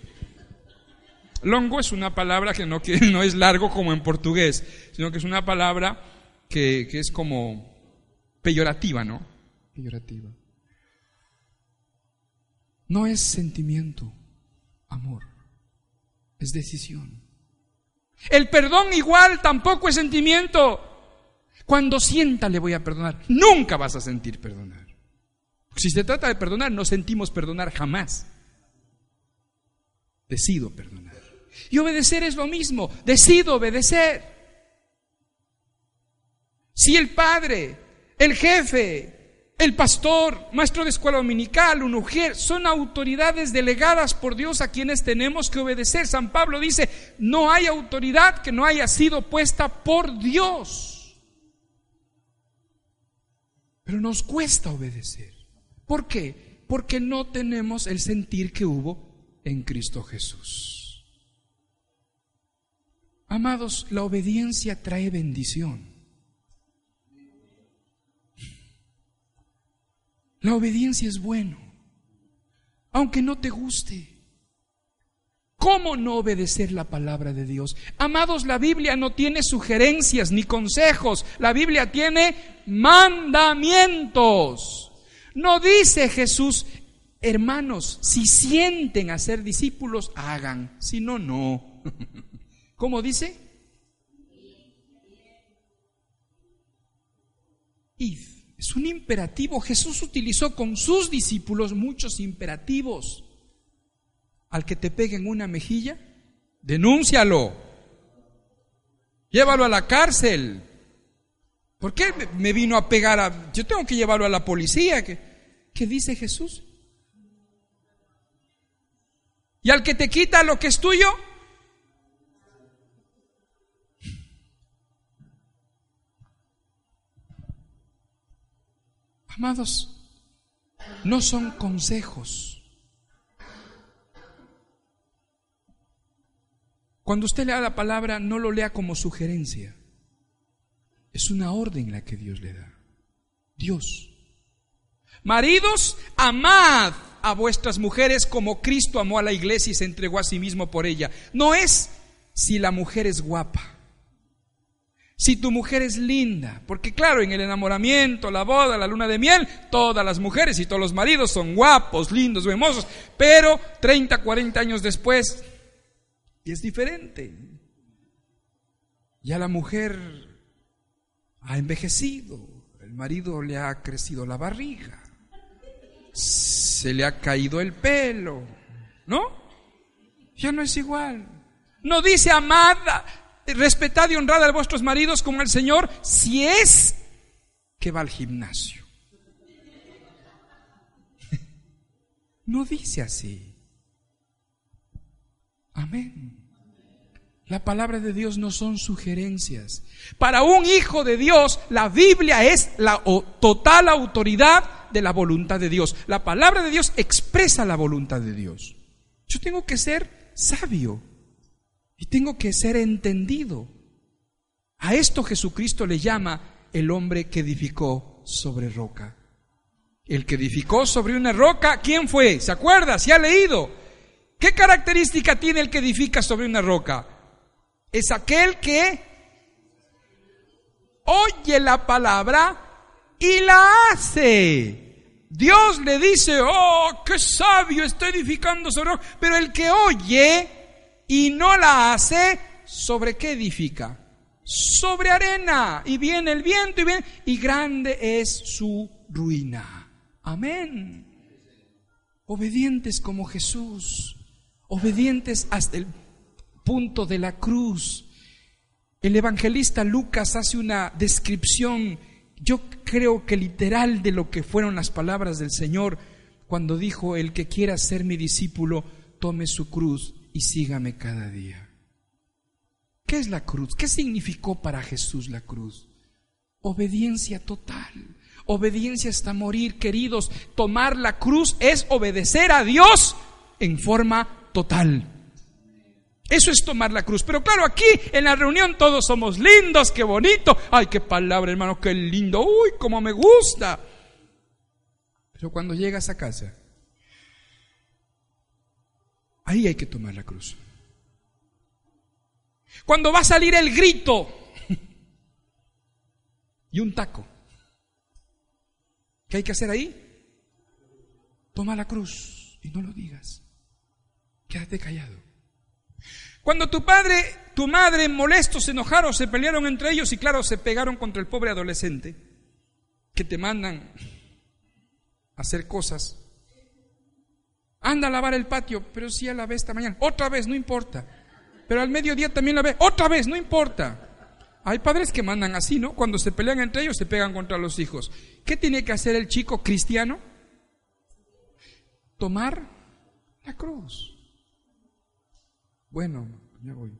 Longo es una palabra que no, que no es largo como en portugués, sino que es una palabra que, que es como peyorativa, ¿no? Peyorativa. No es sentimiento, amor, es decisión. El perdón igual tampoco es sentimiento. Cuando sienta le voy a perdonar. Nunca vas a sentir perdonar. Si se trata de perdonar, no sentimos perdonar jamás. Decido perdonar. Y obedecer es lo mismo. Decido obedecer. Si el padre, el jefe, El pastor, maestro de escuela dominical, un mujer, son autoridades delegadas por Dios a quienes tenemos que obedecer. San Pablo dice, no hay autoridad que no haya sido puesta por Dios. Pero nos cuesta obedecer. ¿Por qué? Porque no tenemos el sentir que hubo en Cristo Jesús. Amados, la obediencia trae bendición. La obediencia es bueno, aunque no te guste. ¿Cómo no obedecer la palabra de Dios? Amados, la Biblia no tiene sugerencias ni consejos, la Biblia tiene mandamientos. No dice Jesús, hermanos, si sienten a ser discípulos, hagan, si no, no. ¿Cómo dice? Id. Es un imperativo. Jesús utilizó con sus discípulos muchos imperativos. Al que te peguen una mejilla, denúncialo. Llévalo a la cárcel. ¿Por qué me vino a pegar a... Yo tengo que llevarlo a la policía. ¿Qué, qué dice Jesús? Y al que te quita lo que es tuyo, Amados, no son consejos. Cuando usted lea la palabra, no lo lea como sugerencia. Es una orden la que Dios le da. Dios. Maridos, amad a vuestras mujeres como Cristo amó a la iglesia y se entregó a sí mismo por ella. No es si la mujer es guapa. Si tu mujer es linda, porque claro, en el enamoramiento, la boda, la luna de miel, todas las mujeres y todos los maridos son guapos, lindos, hermosos, pero 30, 40 años después, y es diferente. Ya la mujer ha envejecido, el marido le ha crecido la barriga, se le ha caído el pelo, ¿no? Ya no es igual. No dice amada, respetad y honrad a vuestros maridos como el Señor, si es que va al gimnasio. No dice así. Amén. La palabra de Dios no son sugerencias. Para un hijo de Dios, la Biblia es la total autoridad de la voluntad de Dios. La palabra de Dios expresa la voluntad de Dios. Yo tengo que ser sabio y tengo que ser entendido. A esto Jesucristo le llama el hombre que edificó sobre roca. El que edificó sobre una roca, ¿quién fue? ¿Se acuerda? ¿Se ha leído? ¿Qué característica tiene el que edifica sobre una roca? Es aquel que oye la palabra y la hace. Dios le dice, oh, qué sabio, está edificando sobre. Pero el que oye y no la hace, ¿sobre qué edifica? Sobre arena. Y viene el viento y viene, y grande es su ruina. Amén. Obedientes como Jesús, obedientes hasta el punto de la cruz. El evangelista Lucas hace una descripción, yo creo que literal, de lo que fueron las palabras del Señor cuando dijo, el que quiera ser mi discípulo, tome su cruz y sígame cada día. ¿Qué es la cruz? ¿Qué significó para Jesús la cruz? Obediencia total. Obediencia hasta morir, queridos. Tomar la cruz es obedecer a Dios en forma total. Eso es tomar la cruz. Pero claro, aquí en la reunión todos somos lindos, qué bonito. Ay, qué palabra, hermano, qué lindo. Uy, cómo me gusta. Pero cuando llegas a casa, Ahí hay que tomar la cruz. Cuando va a salir el grito y un taco, ¿qué hay que hacer ahí? Toma la cruz y no lo digas. Quédate callado. Cuando tu padre, tu madre molestos se enojaron, se pelearon entre ellos y claro, se pegaron contra el pobre adolescente que te mandan a hacer cosas Anda a lavar el patio, pero si ya la ve esta mañana. Otra vez, no importa. Pero al mediodía también la ve. Otra vez, no importa. Hay padres que mandan así, ¿no? Cuando se pelean entre ellos se pegan contra los hijos. ¿Qué tiene que hacer el chico cristiano? Tomar la cruz. Bueno, ya voy.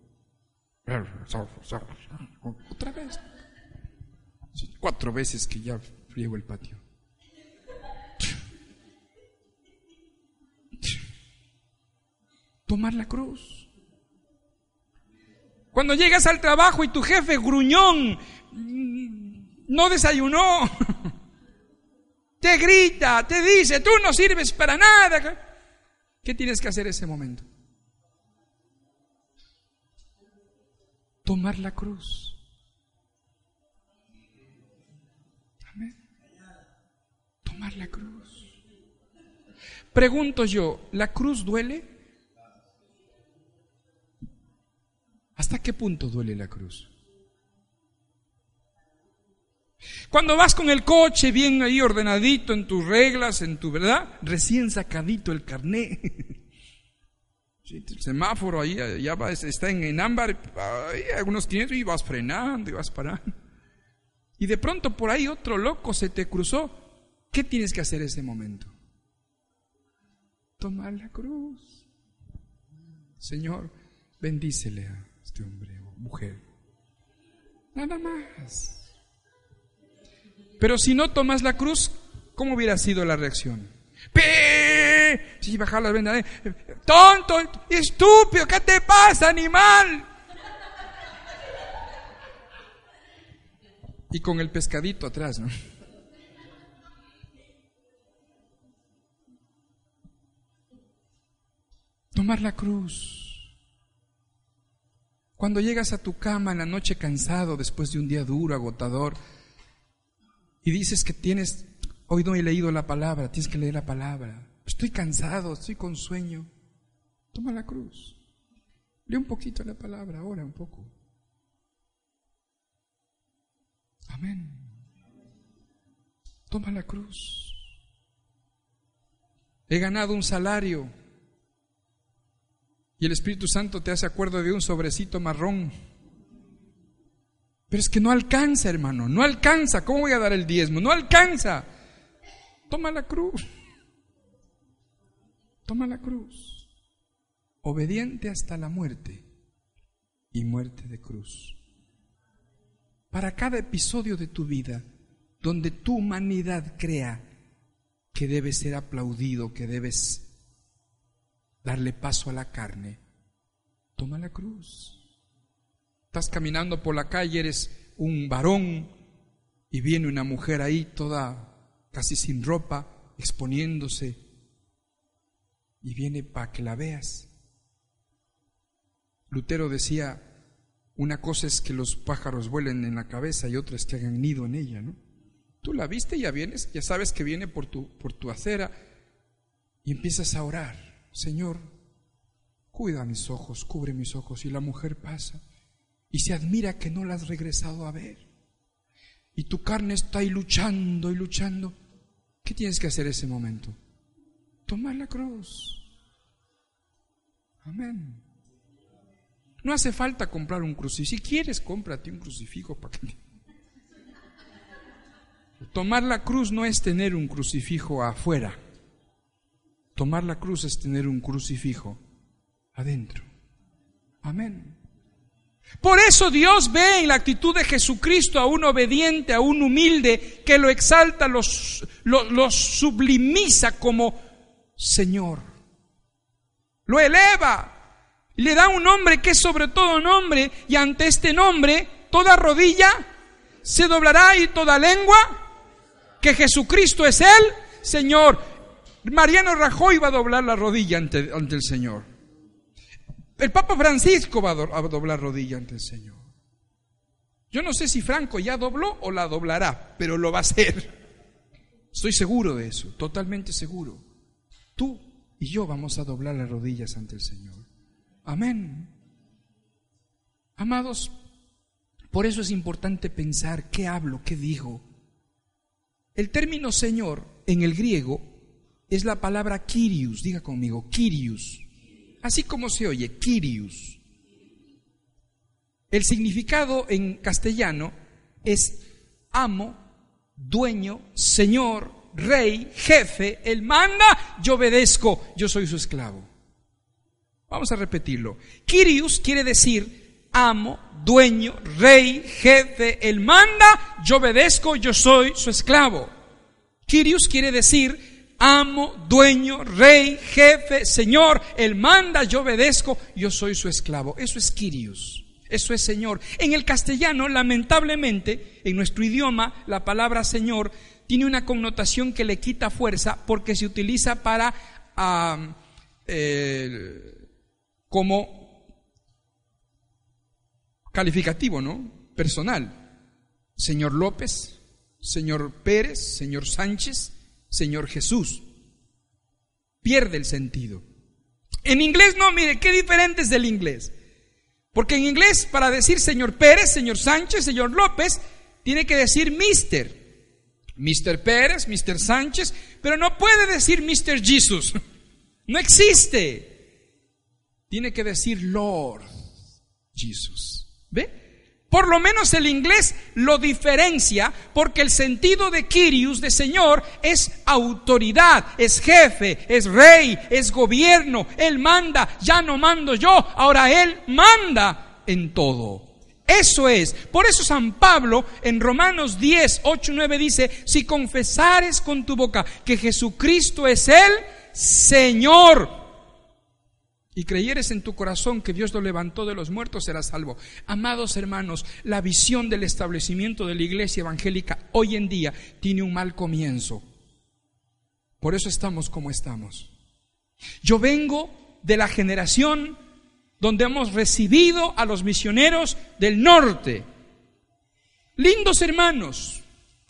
Otra vez. Cuatro veces que ya friego el patio. Tomar la cruz. Cuando llegas al trabajo y tu jefe gruñón no desayunó, te grita, te dice, tú no sirves para nada. ¿Qué tienes que hacer ese momento? Tomar la cruz. Amén. Tomar la cruz. Pregunto yo, ¿la cruz duele? ¿Hasta qué punto duele la cruz? Cuando vas con el coche bien ahí ordenadito en tus reglas, en tu verdad, recién sacadito el carné. el semáforo ahí ya va, está en, ámbar, hay algunos 500 y vas frenando y vas parando. Y de pronto por ahí otro loco se te cruzó. ¿Qué tienes que hacer en ese momento? Tomar la cruz. Señor, bendícele a este hombre o mujer. Nada más. Pero si no tomas la cruz, ¿cómo hubiera sido la reacción? ¡Pe! Si bajar la venda, tonto, estúpido, ¿qué te pasa, animal? Y con el pescadito atrás, ¿no? Tomar la cruz. Cuando llegas a tu cama en la noche cansado después de un día duro, agotador, y dices que tienes, hoy no he leído la palabra, tienes que leer la palabra. Estoy cansado, estoy con sueño. Toma la cruz. Lee un poquito la palabra, ahora un poco. Amén. Toma la cruz. He ganado un salario y el Espíritu Santo te hace acuerdo de un sobrecito marrón. Pero es que no alcanza, hermano, no alcanza. ¿Cómo voy a dar el diezmo? No alcanza. Toma la cruz. Toma la cruz. Obediente hasta la muerte y muerte de cruz. Para cada episodio de tu vida donde tu humanidad crea que debes ser aplaudido, que debes darle paso a la carne, toma la cruz. Estás caminando por la calle, eres un varón y viene una mujer ahí toda casi sin ropa, exponiéndose, y viene para que la veas. Lutero decía, una cosa es que los pájaros vuelen en la cabeza y otra es que hagan nido en ella, ¿no? Tú la viste, ya vienes, ya sabes que viene por tu, por tu acera y empiezas a orar. Señor, cuida mis ojos, cubre mis ojos. Y la mujer pasa y se admira que no la has regresado a ver. Y tu carne está ahí luchando y luchando. ¿Qué tienes que hacer ese momento? Tomar la cruz. Amén. No hace falta comprar un crucifijo. Si quieres, cómprate un crucifijo para que... Tomar la cruz no es tener un crucifijo afuera. Tomar la cruz es tener un crucifijo adentro. Amén. Por eso Dios ve en la actitud de Jesucristo a un obediente, a un humilde, que lo exalta, lo, lo, sublimiza como Señor. Lo eleva, le da un nombre que es sobre todo nombre, y ante este nombre toda rodilla se doblará y toda lengua que Jesucristo es el Señor. Mariano Rajoy va a doblar la rodilla ante, el Señor. El Papa Francisco va a, doblar rodilla ante el Señor. Yo no sé si Franco ya dobló o la doblará, pero lo va a hacer. Estoy seguro de eso, totalmente seguro. Tú y yo vamos a doblar las rodillas ante el Señor. Amén. Amados, por eso es importante pensar qué hablo, qué digo. El término Señor en el griego es la palabra Kyrios, diga conmigo, Kyrios. Así como se oye, Kyrios. El significado en castellano es amo, dueño, señor, rey, jefe, él manda, yo obedezco, yo soy su esclavo. Vamos a repetirlo. Kyrios quiere decir amo, dueño, rey, jefe, él manda, yo obedezco, yo soy su esclavo. Kyrios quiere decir amo, dueño, rey, jefe, señor, él manda, yo obedezco, yo soy su esclavo. Eso es Kyrios. Eso es Señor. En el castellano, lamentablemente, en nuestro idioma, la palabra Señor tiene una connotación que le quita fuerza porque se utiliza para eh, como calificativo, ¿no? Personal. Señor López, señor Pérez, señor Sánchez, señor Jesús. Pierde el sentido. En inglés no, mire, qué diferente es del inglés. Porque en inglés, para decir señor Pérez, señor Sánchez, señor López, tiene que decir mister. Mr. Pérez, Mr. Sánchez, pero no puede decir Mr. Jesus. No existe. Tiene que decir Lord Jesus. ¿Ve? Por lo menos el inglés lo diferencia porque el sentido de Kyrios, de Señor, es autoridad, es jefe, es rey, es gobierno. Él manda, ya no mando yo, ahora Él manda en todo. Eso es. Por eso San Pablo en Romanos 10, 8, 9 dice, si confesares con tu boca que Jesucristo es el Señor y creyeres en tu corazón que Dios lo levantó de los muertos, serás salvo. Amados hermanos, la visión del establecimiento de la iglesia evangélica hoy en día tiene un mal comienzo. Por eso estamos como estamos. Yo vengo de la generación donde hemos recibido a los misioneros del norte. Lindos hermanos,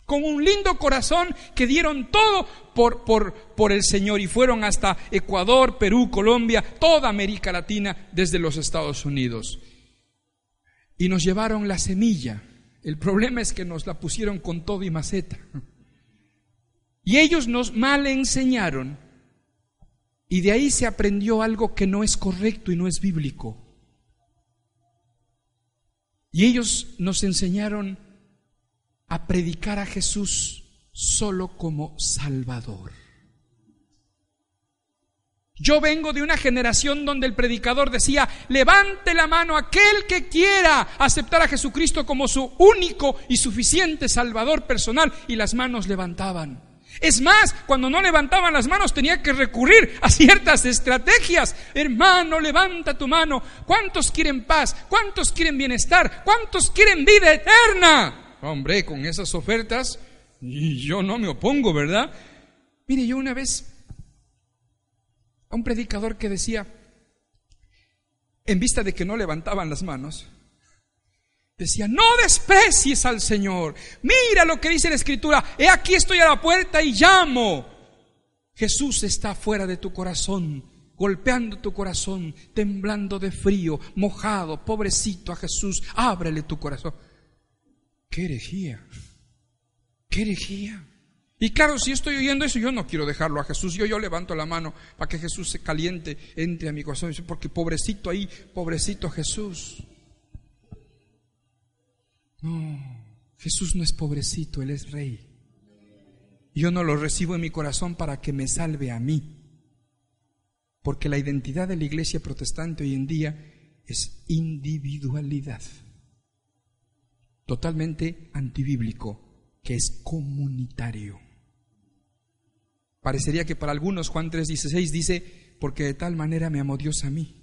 con un lindo corazón que dieron todo por, por, por, el Señor y fueron hasta Ecuador, Perú, Colombia, toda América Latina desde los Estados Unidos. Y nos llevaron la semilla. El problema es que nos la pusieron con todo y maceta. Y ellos nos mal enseñaron y de ahí se aprendió algo que no es correcto y no es bíblico. Y ellos nos enseñaron a predicar a Jesús solo como Salvador. Yo vengo de una generación donde el predicador decía, levante la mano aquel que quiera aceptar a Jesucristo como su único y suficiente Salvador personal, y las manos levantaban. Es más, cuando no levantaban las manos tenía que recurrir a ciertas estrategias. Hermano, levanta tu mano. ¿Cuántos quieren paz? ¿Cuántos quieren bienestar? ¿Cuántos quieren vida eterna? Hombre, con esas ofertas yo no me opongo, ¿verdad? Mire, yo una vez a un predicador que decía, en vista de que no levantaban las manos, Decía, no desprecies al Señor. Mira lo que dice la Escritura. He aquí estoy a la puerta y llamo. Jesús está fuera de tu corazón, golpeando tu corazón, temblando de frío, mojado, pobrecito a Jesús. Ábrele tu corazón. ¡Qué herejía! ¡Qué herejía! Y claro, si estoy oyendo eso, yo no quiero dejarlo a Jesús. Yo, yo levanto la mano para que Jesús se caliente, entre a mi corazón. Porque pobrecito ahí, pobrecito Jesús. No, Jesús no es pobrecito, Él es rey. Yo no lo recibo en mi corazón para que me salve a mí. Porque la identidad de la iglesia protestante hoy en día es individualidad. Totalmente antibíblico, que es comunitario. Parecería que para algunos Juan 3:16 dice, porque de tal manera me amó Dios a mí,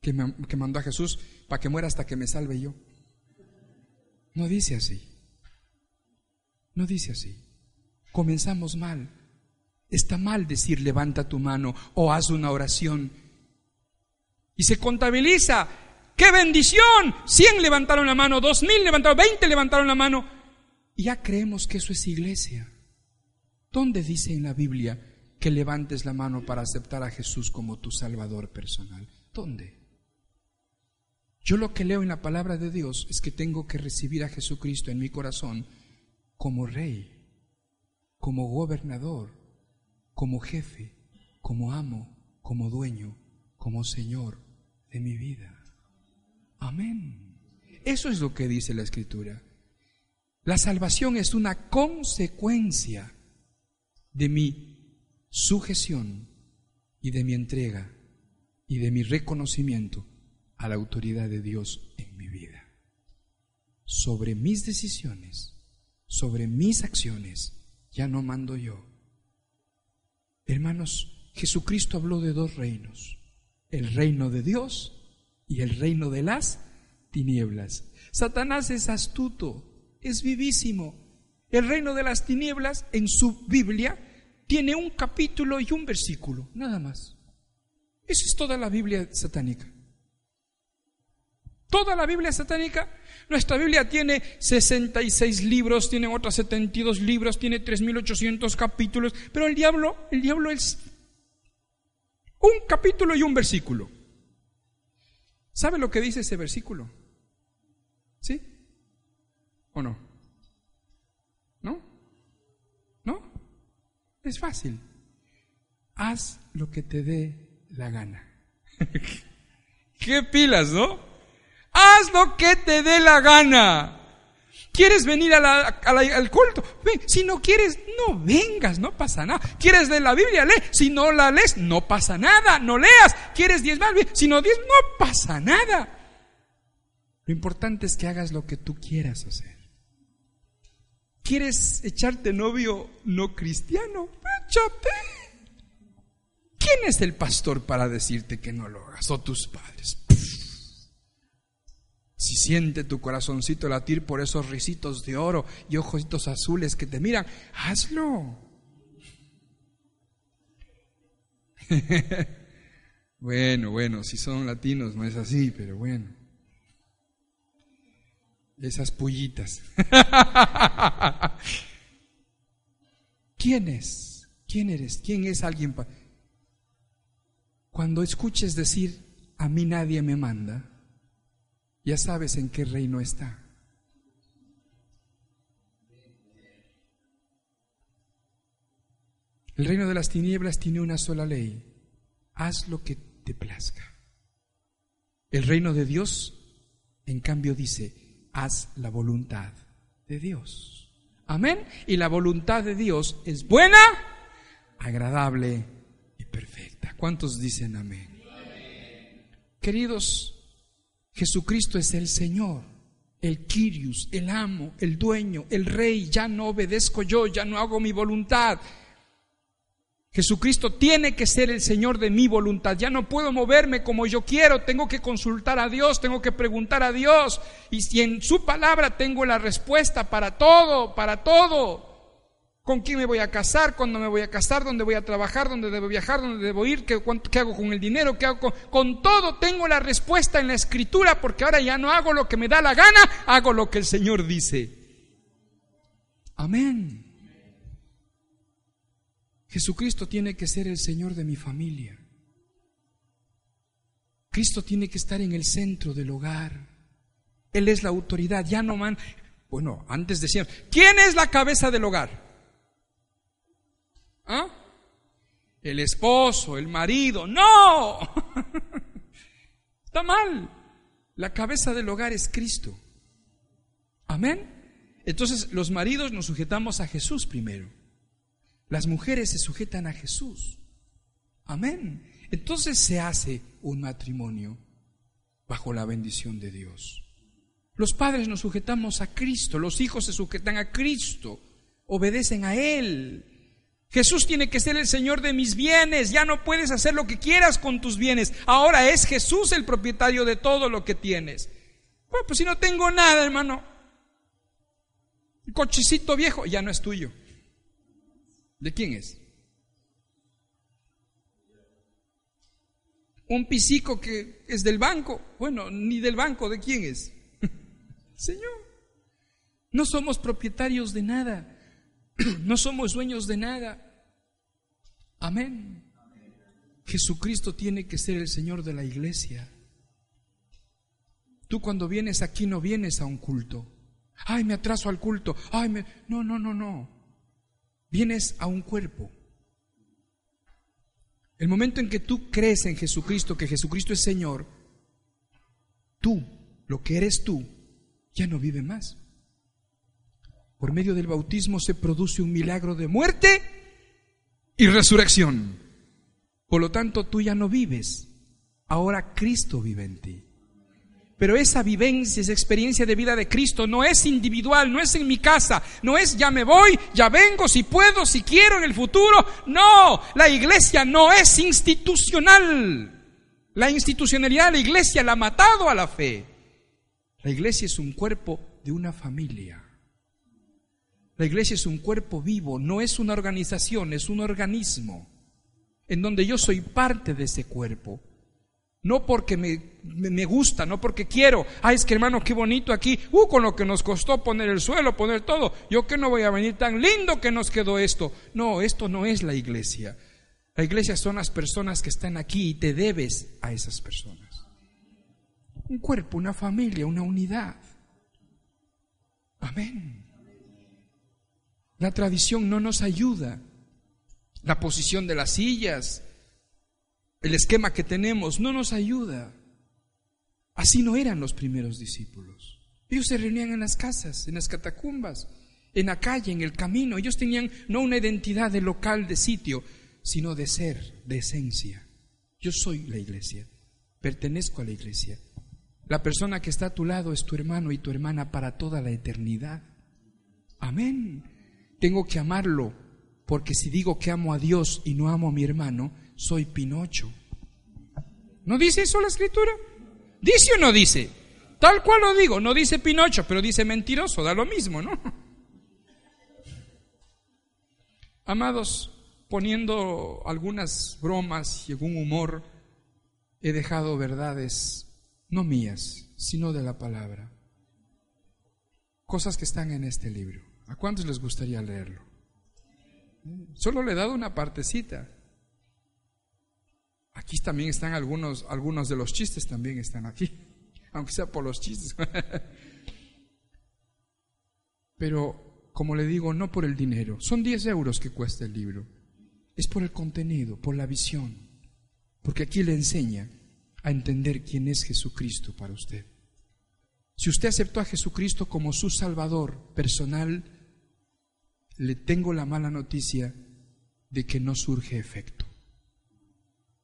que, que mandó a Jesús para que muera hasta que me salve yo. No dice así. No dice así. Comenzamos mal. Está mal decir levanta tu mano o haz una oración. Y se contabiliza. ¡Qué bendición! 100 levantaron la mano, dos mil levantaron, 20 levantaron la mano. Ya creemos que eso es iglesia. ¿Dónde dice en la Biblia que levantes la mano para aceptar a Jesús como tu Salvador personal? ¿Dónde? Yo lo que leo en la palabra de Dios es que tengo que recibir a Jesucristo en mi corazón como rey, como gobernador, como jefe, como amo, como dueño, como Señor de mi vida. Amén. Eso es lo que dice la escritura. La salvación es una consecuencia de mi sujeción y de mi entrega y de mi reconocimiento a la autoridad de Dios en mi vida. Sobre mis decisiones, sobre mis acciones, ya no mando yo. Hermanos, Jesucristo habló de dos reinos, el reino de Dios y el reino de las tinieblas. Satanás es astuto, es vivísimo. El reino de las tinieblas en su Biblia tiene un capítulo y un versículo, nada más. Esa es toda la Biblia satánica. Toda la Biblia satánica. Nuestra Biblia tiene 66 libros, tiene otras 72 libros, tiene 3800 capítulos, pero el diablo, el diablo es un capítulo y un versículo. ¿Sabe lo que dice ese versículo? ¿Sí? ¿O no? ¿No? ¿No? Es fácil. Haz lo que te dé la gana. ¿Qué pilas, no? Haz lo que te dé la gana. ¿Quieres venir al culto? Ven. Si no quieres, no vengas, no pasa nada. ¿Quieres leer la Biblia? Lee. Si no la lees, no pasa nada, no leas. ¿Quieres diezmar? Bien. Si no diez, no pasa nada. Lo importante es que hagas lo que tú quieras hacer. ¿Quieres echarte novio no cristiano? Échate. ¿Quién es el pastor para decirte que no lo hagas? O tus padres. Si siente tu corazoncito latir por esos risitos de oro y ojitos azules que te miran, hazlo. bueno, bueno, si son latinos no es así, pero bueno. Esas pullitas. ¿Quién es? ¿Quién eres? ¿Quién es alguien? Cuando escuches decir, a mí nadie me manda, ya sabes en qué reino está. El reino de las tinieblas tiene una sola ley. Haz lo que te plazca. El reino de Dios, en cambio, dice, haz la voluntad de Dios. Amén. Y la voluntad de Dios es buena, agradable y perfecta. ¿Cuántos dicen amén? Queridos, Jesucristo es el Señor, el Kyrios, el amo, el dueño, el rey. Ya no obedezco yo, ya no hago mi voluntad. Jesucristo tiene que ser el Señor de mi voluntad. Ya no puedo moverme como yo quiero. Tengo que consultar a Dios, tengo que preguntar a Dios. Y si en su palabra tengo la respuesta para todo, para todo con quién me voy a casar, cuándo me voy a casar, dónde voy a trabajar, dónde debo viajar, dónde debo ir, qué, hago con el dinero, qué hago con... con... todo tengo la respuesta en la escritura porque ahora ya no hago lo que me da la gana, hago lo que el Señor dice. Amén. Jesucristo tiene que ser el Señor de mi familia. Cristo tiene que estar en el centro del hogar. Él es la autoridad, ya no man. Bueno, antes decían, ¿quién es la cabeza del hogar? ¿Ah? El esposo, el marido. No. Está mal. La cabeza del hogar es Cristo. Amén. Entonces los maridos nos sujetamos a Jesús primero. Las mujeres se sujetan a Jesús. Amén. Entonces se hace un matrimonio bajo la bendición de Dios. Los padres nos sujetamos a Cristo, los hijos se sujetan a Cristo, obedecen a Él. Jesús tiene que ser el Señor de mis bienes. Ya no puedes hacer lo que quieras con tus bienes. Ahora es Jesús el propietario de todo lo que tienes. Bueno, pues si no tengo nada, hermano. Un cochecito viejo ya no es tuyo. ¿De quién es? Un pisico que es del banco. Bueno, ni del banco, ¿de quién es? Señor. No somos propietarios de nada. No somos dueños de nada. Amén. Jesucristo tiene que ser el Señor de la iglesia. Tú cuando vienes aquí no vienes a un culto. Ay, me atraso al culto. Ay, me... No, no, no, no. Vienes a un cuerpo. El momento en que tú crees en Jesucristo, que Jesucristo es Señor, tú lo que eres tú, ya no vive más. Por medio del bautismo se produce un milagro de muerte y resurrección. Por lo tanto, tú ya no vives, ahora Cristo vive en ti. Pero esa vivencia, esa experiencia de vida de Cristo no es individual, no es en mi casa, no es ya me voy, ya vengo, si puedo, si quiero en el futuro. No, la iglesia no es institucional. La institucionalidad de la iglesia la ha matado a la fe. La iglesia es un cuerpo de una familia. La iglesia es un cuerpo vivo, no es una organización, es un organismo en donde yo soy parte de ese cuerpo. No porque me, me, gusta, no porque quiero. Ay, es que hermano, qué bonito aquí. Uh, con lo que nos costó poner el suelo, poner todo. Yo que no voy a venir tan lindo que nos quedó esto. No, esto no es la iglesia. La iglesia son las personas que están aquí y te debes a esas personas. Un cuerpo, una familia, una unidad. Amén. La tradición no nos ayuda. La posición de las sillas, el esquema que tenemos no nos ayuda. Así no eran los primeros discípulos. Ellos se reunían en las casas, en las catacumbas, en la calle, en el camino. Ellos tenían no una identidad de local, de sitio, sino de ser, de esencia. Yo soy la iglesia, pertenezco a la iglesia. La persona que está a tu lado es tu hermano y tu hermana para toda la eternidad. Amén. Tengo que amarlo, porque si digo que amo a Dios y no amo a mi hermano, soy Pinocho. ¿No dice eso la escritura? ¿Dice o no dice? Tal cual lo digo, no dice Pinocho, pero dice mentiroso, da lo mismo, ¿no? Amados, poniendo algunas bromas y algún humor, he dejado verdades no mías, sino de la palabra. Cosas que están en este libro. ¿A cuántos les gustaría leerlo? Solo le he dado una partecita. Aquí también están algunos, algunos de los chistes, también están aquí, aunque sea por los chistes. Pero, como le digo, no por el dinero. Son 10 euros que cuesta el libro. Es por el contenido, por la visión. Porque aquí le enseña a entender quién es Jesucristo para usted. Si usted aceptó a Jesucristo como su Salvador personal, le tengo la mala noticia de que no surge efecto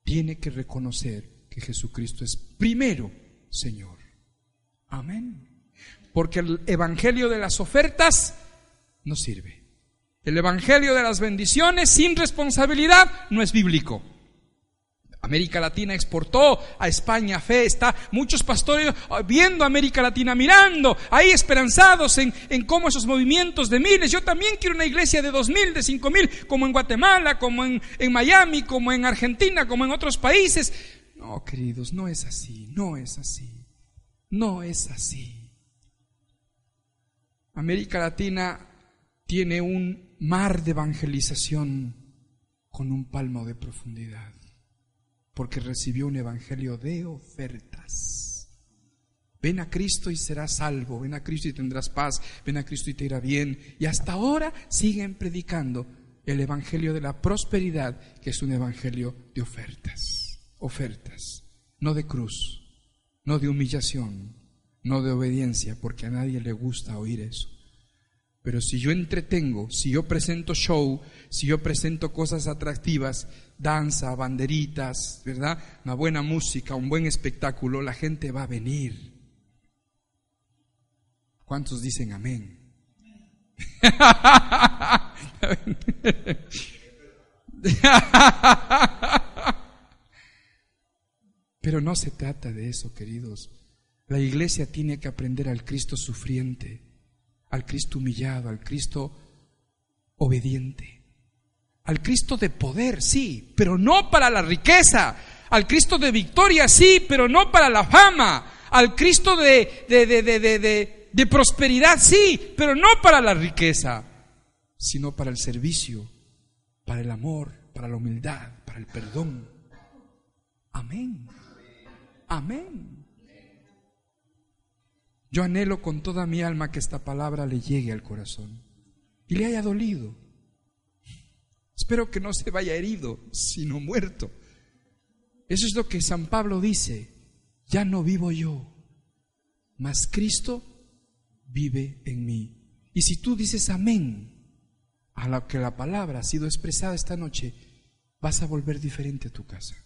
tiene que reconocer que Jesucristo es primero Señor. Amén. Porque el Evangelio de las ofertas no sirve. El Evangelio de las bendiciones sin responsabilidad no es bíblico. América Latina exportó a España fe, está muchos pastores viendo América Latina, mirando, ahí esperanzados en, en cómo esos movimientos de miles. Yo también quiero una iglesia de dos mil, de cinco mil, como en Guatemala, como en, en Miami, como en Argentina, como en otros países. No, queridos, no es así, no es así, no es así. América Latina tiene un mar de evangelización con un palmo de profundidad porque recibió un evangelio de ofertas. Ven a Cristo y serás salvo, ven a Cristo y tendrás paz, ven a Cristo y te irá bien. Y hasta ahora siguen predicando el evangelio de la prosperidad, que es un evangelio de ofertas, ofertas, no de cruz, no de humillación, no de obediencia, porque a nadie le gusta oír eso. Pero si yo entretengo, si yo presento show, si yo presento cosas atractivas, danza, banderitas, ¿verdad? Una buena música, un buen espectáculo, la gente va a venir. ¿Cuántos dicen amén? Pero no se trata de eso, queridos. La iglesia tiene que aprender al Cristo sufriente, al Cristo humillado, al Cristo obediente al Cristo de poder, sí, pero no para la riqueza. Al Cristo de victoria, sí, pero no para la fama. Al Cristo de, de, de, de prosperidad, sí, pero no para la riqueza, sino para el servicio, para el amor, para la humildad, para el perdón. Amén. Amén. Yo anhelo con toda mi alma que esta palabra le llegue al corazón y le haya dolido Espero que no se vaya herido, sino muerto. Eso es lo que San Pablo dice. Ya no vivo yo, mas Cristo vive en mí. Y si tú dices amén a lo que la palabra ha sido expresada esta noche, vas a volver diferente a tu casa.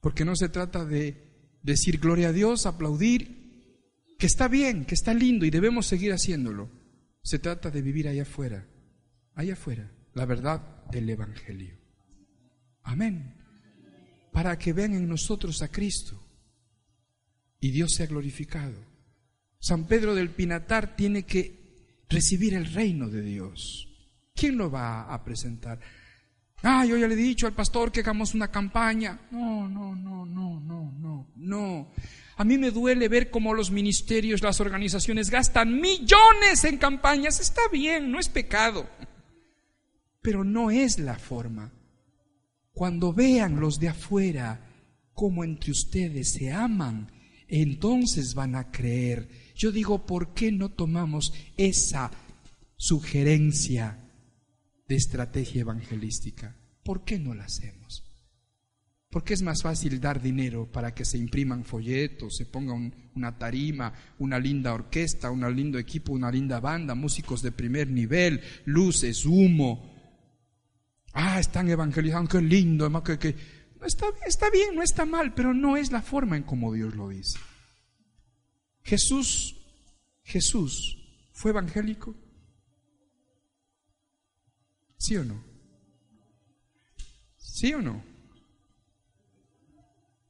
Porque no se trata de decir gloria a Dios, aplaudir, que está bien, que está lindo y debemos seguir haciéndolo. Se trata de vivir allá afuera, allá afuera, la verdad del Evangelio. Amén. Para que vean en nosotros a Cristo y Dios sea glorificado. San Pedro del Pinatar tiene que recibir el reino de Dios. ¿Quién lo va a presentar? Ah, yo ya le he dicho al pastor que hagamos una campaña. No, no, no, no, no, no, no. A mí me duele ver cómo los ministerios, las organizaciones gastan millones en campañas. Está bien, no es pecado. Pero no es la forma. Cuando vean los de afuera cómo entre ustedes se aman, entonces van a creer. Yo digo, ¿por qué no tomamos esa sugerencia de estrategia evangelística? ¿Por qué no la hacemos? Porque es más fácil dar dinero para que se impriman folletos, se ponga una tarima, una linda orquesta, un lindo equipo, una linda banda, músicos de primer nivel, luces, humo. Ah, están evangelizando, qué lindo, que, Está, está bien, no está mal, pero no es la forma en como Dios lo dice. Jesús, Jesús, ¿fue evangélico? ¿Sí o no? ¿Sí o no?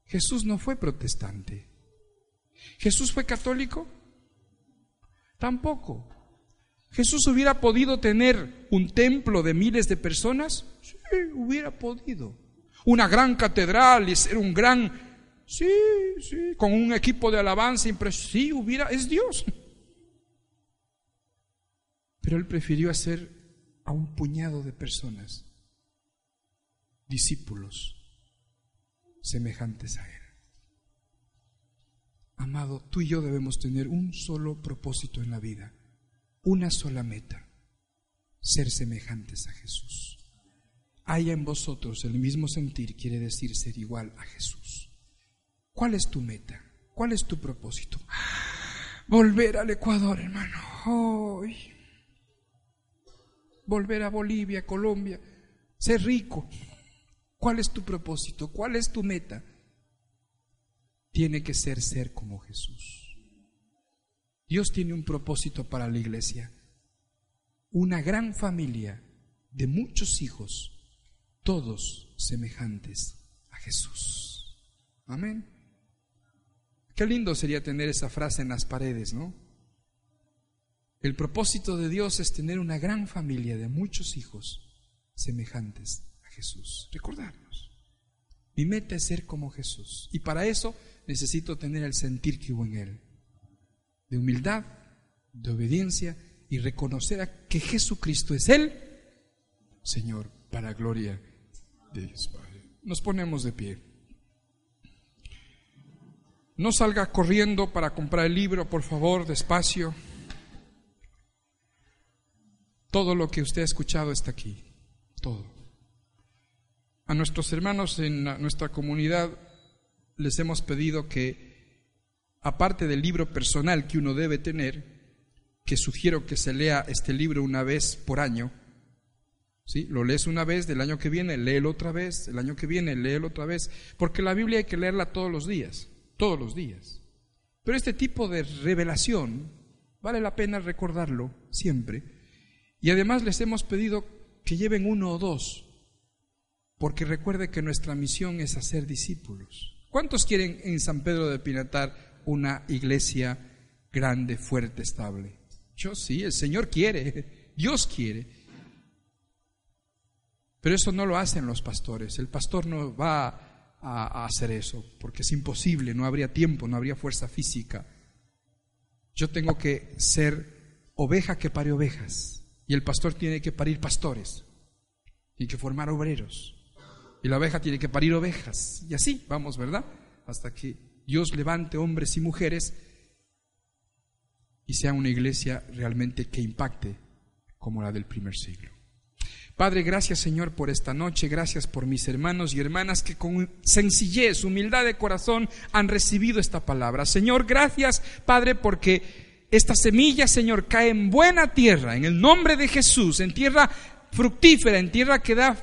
Jesús no fue protestante. ¿Jesús fue católico? Tampoco. ¿Jesús hubiera podido tener un templo de miles de personas? Sí, hubiera podido una gran catedral y ser un gran, sí, sí, con un equipo de alabanza impresionante, sí, hubiera, es Dios. Pero él prefirió hacer a un puñado de personas, discípulos, semejantes a él. Amado, tú y yo debemos tener un solo propósito en la vida, una sola meta, ser semejantes a Jesús haya en vosotros el mismo sentir, quiere decir ser igual a Jesús. ¿Cuál es tu meta? ¿Cuál es tu propósito? Volver al Ecuador, hermano. Volver a Bolivia, Colombia, ser rico. ¿Cuál es tu propósito? ¿Cuál es tu meta? Tiene que ser ser como Jesús. Dios tiene un propósito para la iglesia. Una gran familia de muchos hijos todos semejantes a Jesús. Amén. Qué lindo sería tener esa frase en las paredes, ¿no? El propósito de Dios es tener una gran familia de muchos hijos semejantes a Jesús. Recordarnos. Mi meta es ser como Jesús. Y para eso necesito tener el sentir que hubo en Él. De humildad, de obediencia y reconocer a que Jesucristo es Él, Señor, para gloria nos ponemos de pie. No salga corriendo para comprar el libro, por favor, despacio. Todo lo que usted ha escuchado está aquí, todo. A nuestros hermanos en nuestra comunidad les hemos pedido que, aparte del libro personal que uno debe tener, que sugiero que se lea este libro una vez por año, ¿Sí? Lo lees una vez, del año que viene, léelo otra vez, el año que viene, léelo otra vez, porque la Biblia hay que leerla todos los días, todos los días. Pero este tipo de revelación vale la pena recordarlo siempre. Y además les hemos pedido que lleven uno o dos, porque recuerde que nuestra misión es hacer discípulos. ¿Cuántos quieren en San Pedro de Pinatar una iglesia grande, fuerte, estable? Yo sí, el Señor quiere, Dios quiere. Pero eso no lo hacen los pastores. El pastor no va a, hacer eso, porque es imposible, no habría tiempo, no habría fuerza física. Yo tengo que ser oveja que pare ovejas. Y el pastor tiene que parir pastores. Tiene que formar obreros. Y la oveja tiene que parir ovejas. Y así vamos, ¿verdad? Hasta que Dios levante hombres y mujeres y sea una iglesia realmente que impacte como la del primer siglo. Padre, gracias Señor por esta noche, gracias por mis hermanos y hermanas que con sencillez, humildad de corazón han recibido esta palabra. Señor, gracias Padre porque esta semilla, Señor, cae en buena tierra, en el nombre de Jesús, en tierra fructífera, en tierra que da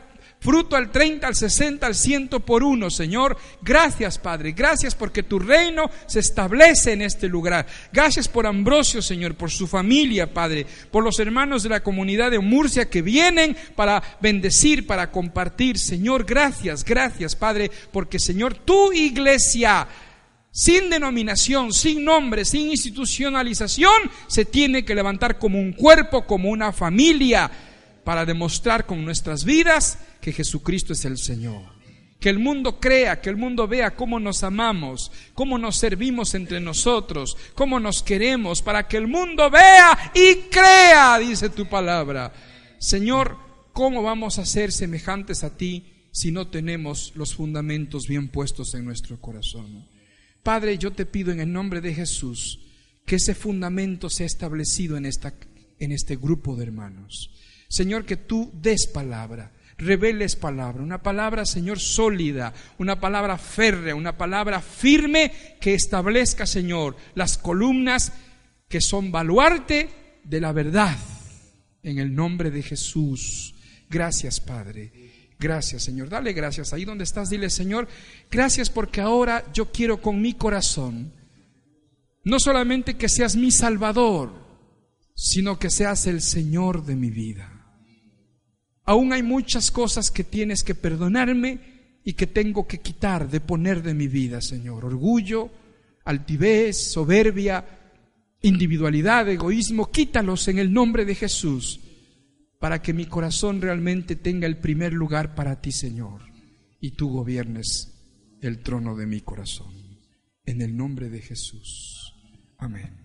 fruto al 30, al 60, al 100 por uno, Señor. Gracias, Padre. Gracias porque tu reino se establece en este lugar. Gracias por Ambrosio, Señor, por su familia, Padre, por los hermanos de la comunidad de Murcia que vienen para bendecir, para compartir. Señor, gracias, gracias, Padre, porque, Señor, tu iglesia sin denominación, sin nombre, sin institucionalización, se tiene que levantar como un cuerpo, como una familia, para demostrar con nuestras vidas que Jesucristo es el Señor. Que el mundo crea, que el mundo vea cómo nos amamos, cómo nos servimos entre nosotros, cómo nos queremos, para que el mundo vea y crea, dice tu palabra. Señor, ¿cómo vamos a ser semejantes a ti si no tenemos los fundamentos bien puestos en nuestro corazón? Padre, yo te pido en el nombre de Jesús que ese fundamento sea establecido en, esta, en este grupo de hermanos. Señor, que tú des palabra, reveles palabra, una palabra, Señor, sólida, una palabra férrea, una palabra firme que establezca, Señor, las columnas que son baluarte de la verdad. En el nombre de Jesús. Gracias, Padre. Gracias, Señor. Dale gracias. Ahí donde estás, dile, Señor, gracias porque ahora yo quiero con mi corazón, no solamente que seas mi Salvador, sino que seas el Señor de mi vida. Aún hay muchas cosas que tienes que perdonarme y que tengo que quitar, de poner de mi vida, Señor. Orgullo, altivez, soberbia, individualidad, egoísmo, quítalos en el nombre de Jesús, para que mi corazón realmente tenga el primer lugar para ti, Señor, y tú gobiernes el trono de mi corazón. En el nombre de Jesús. Amén.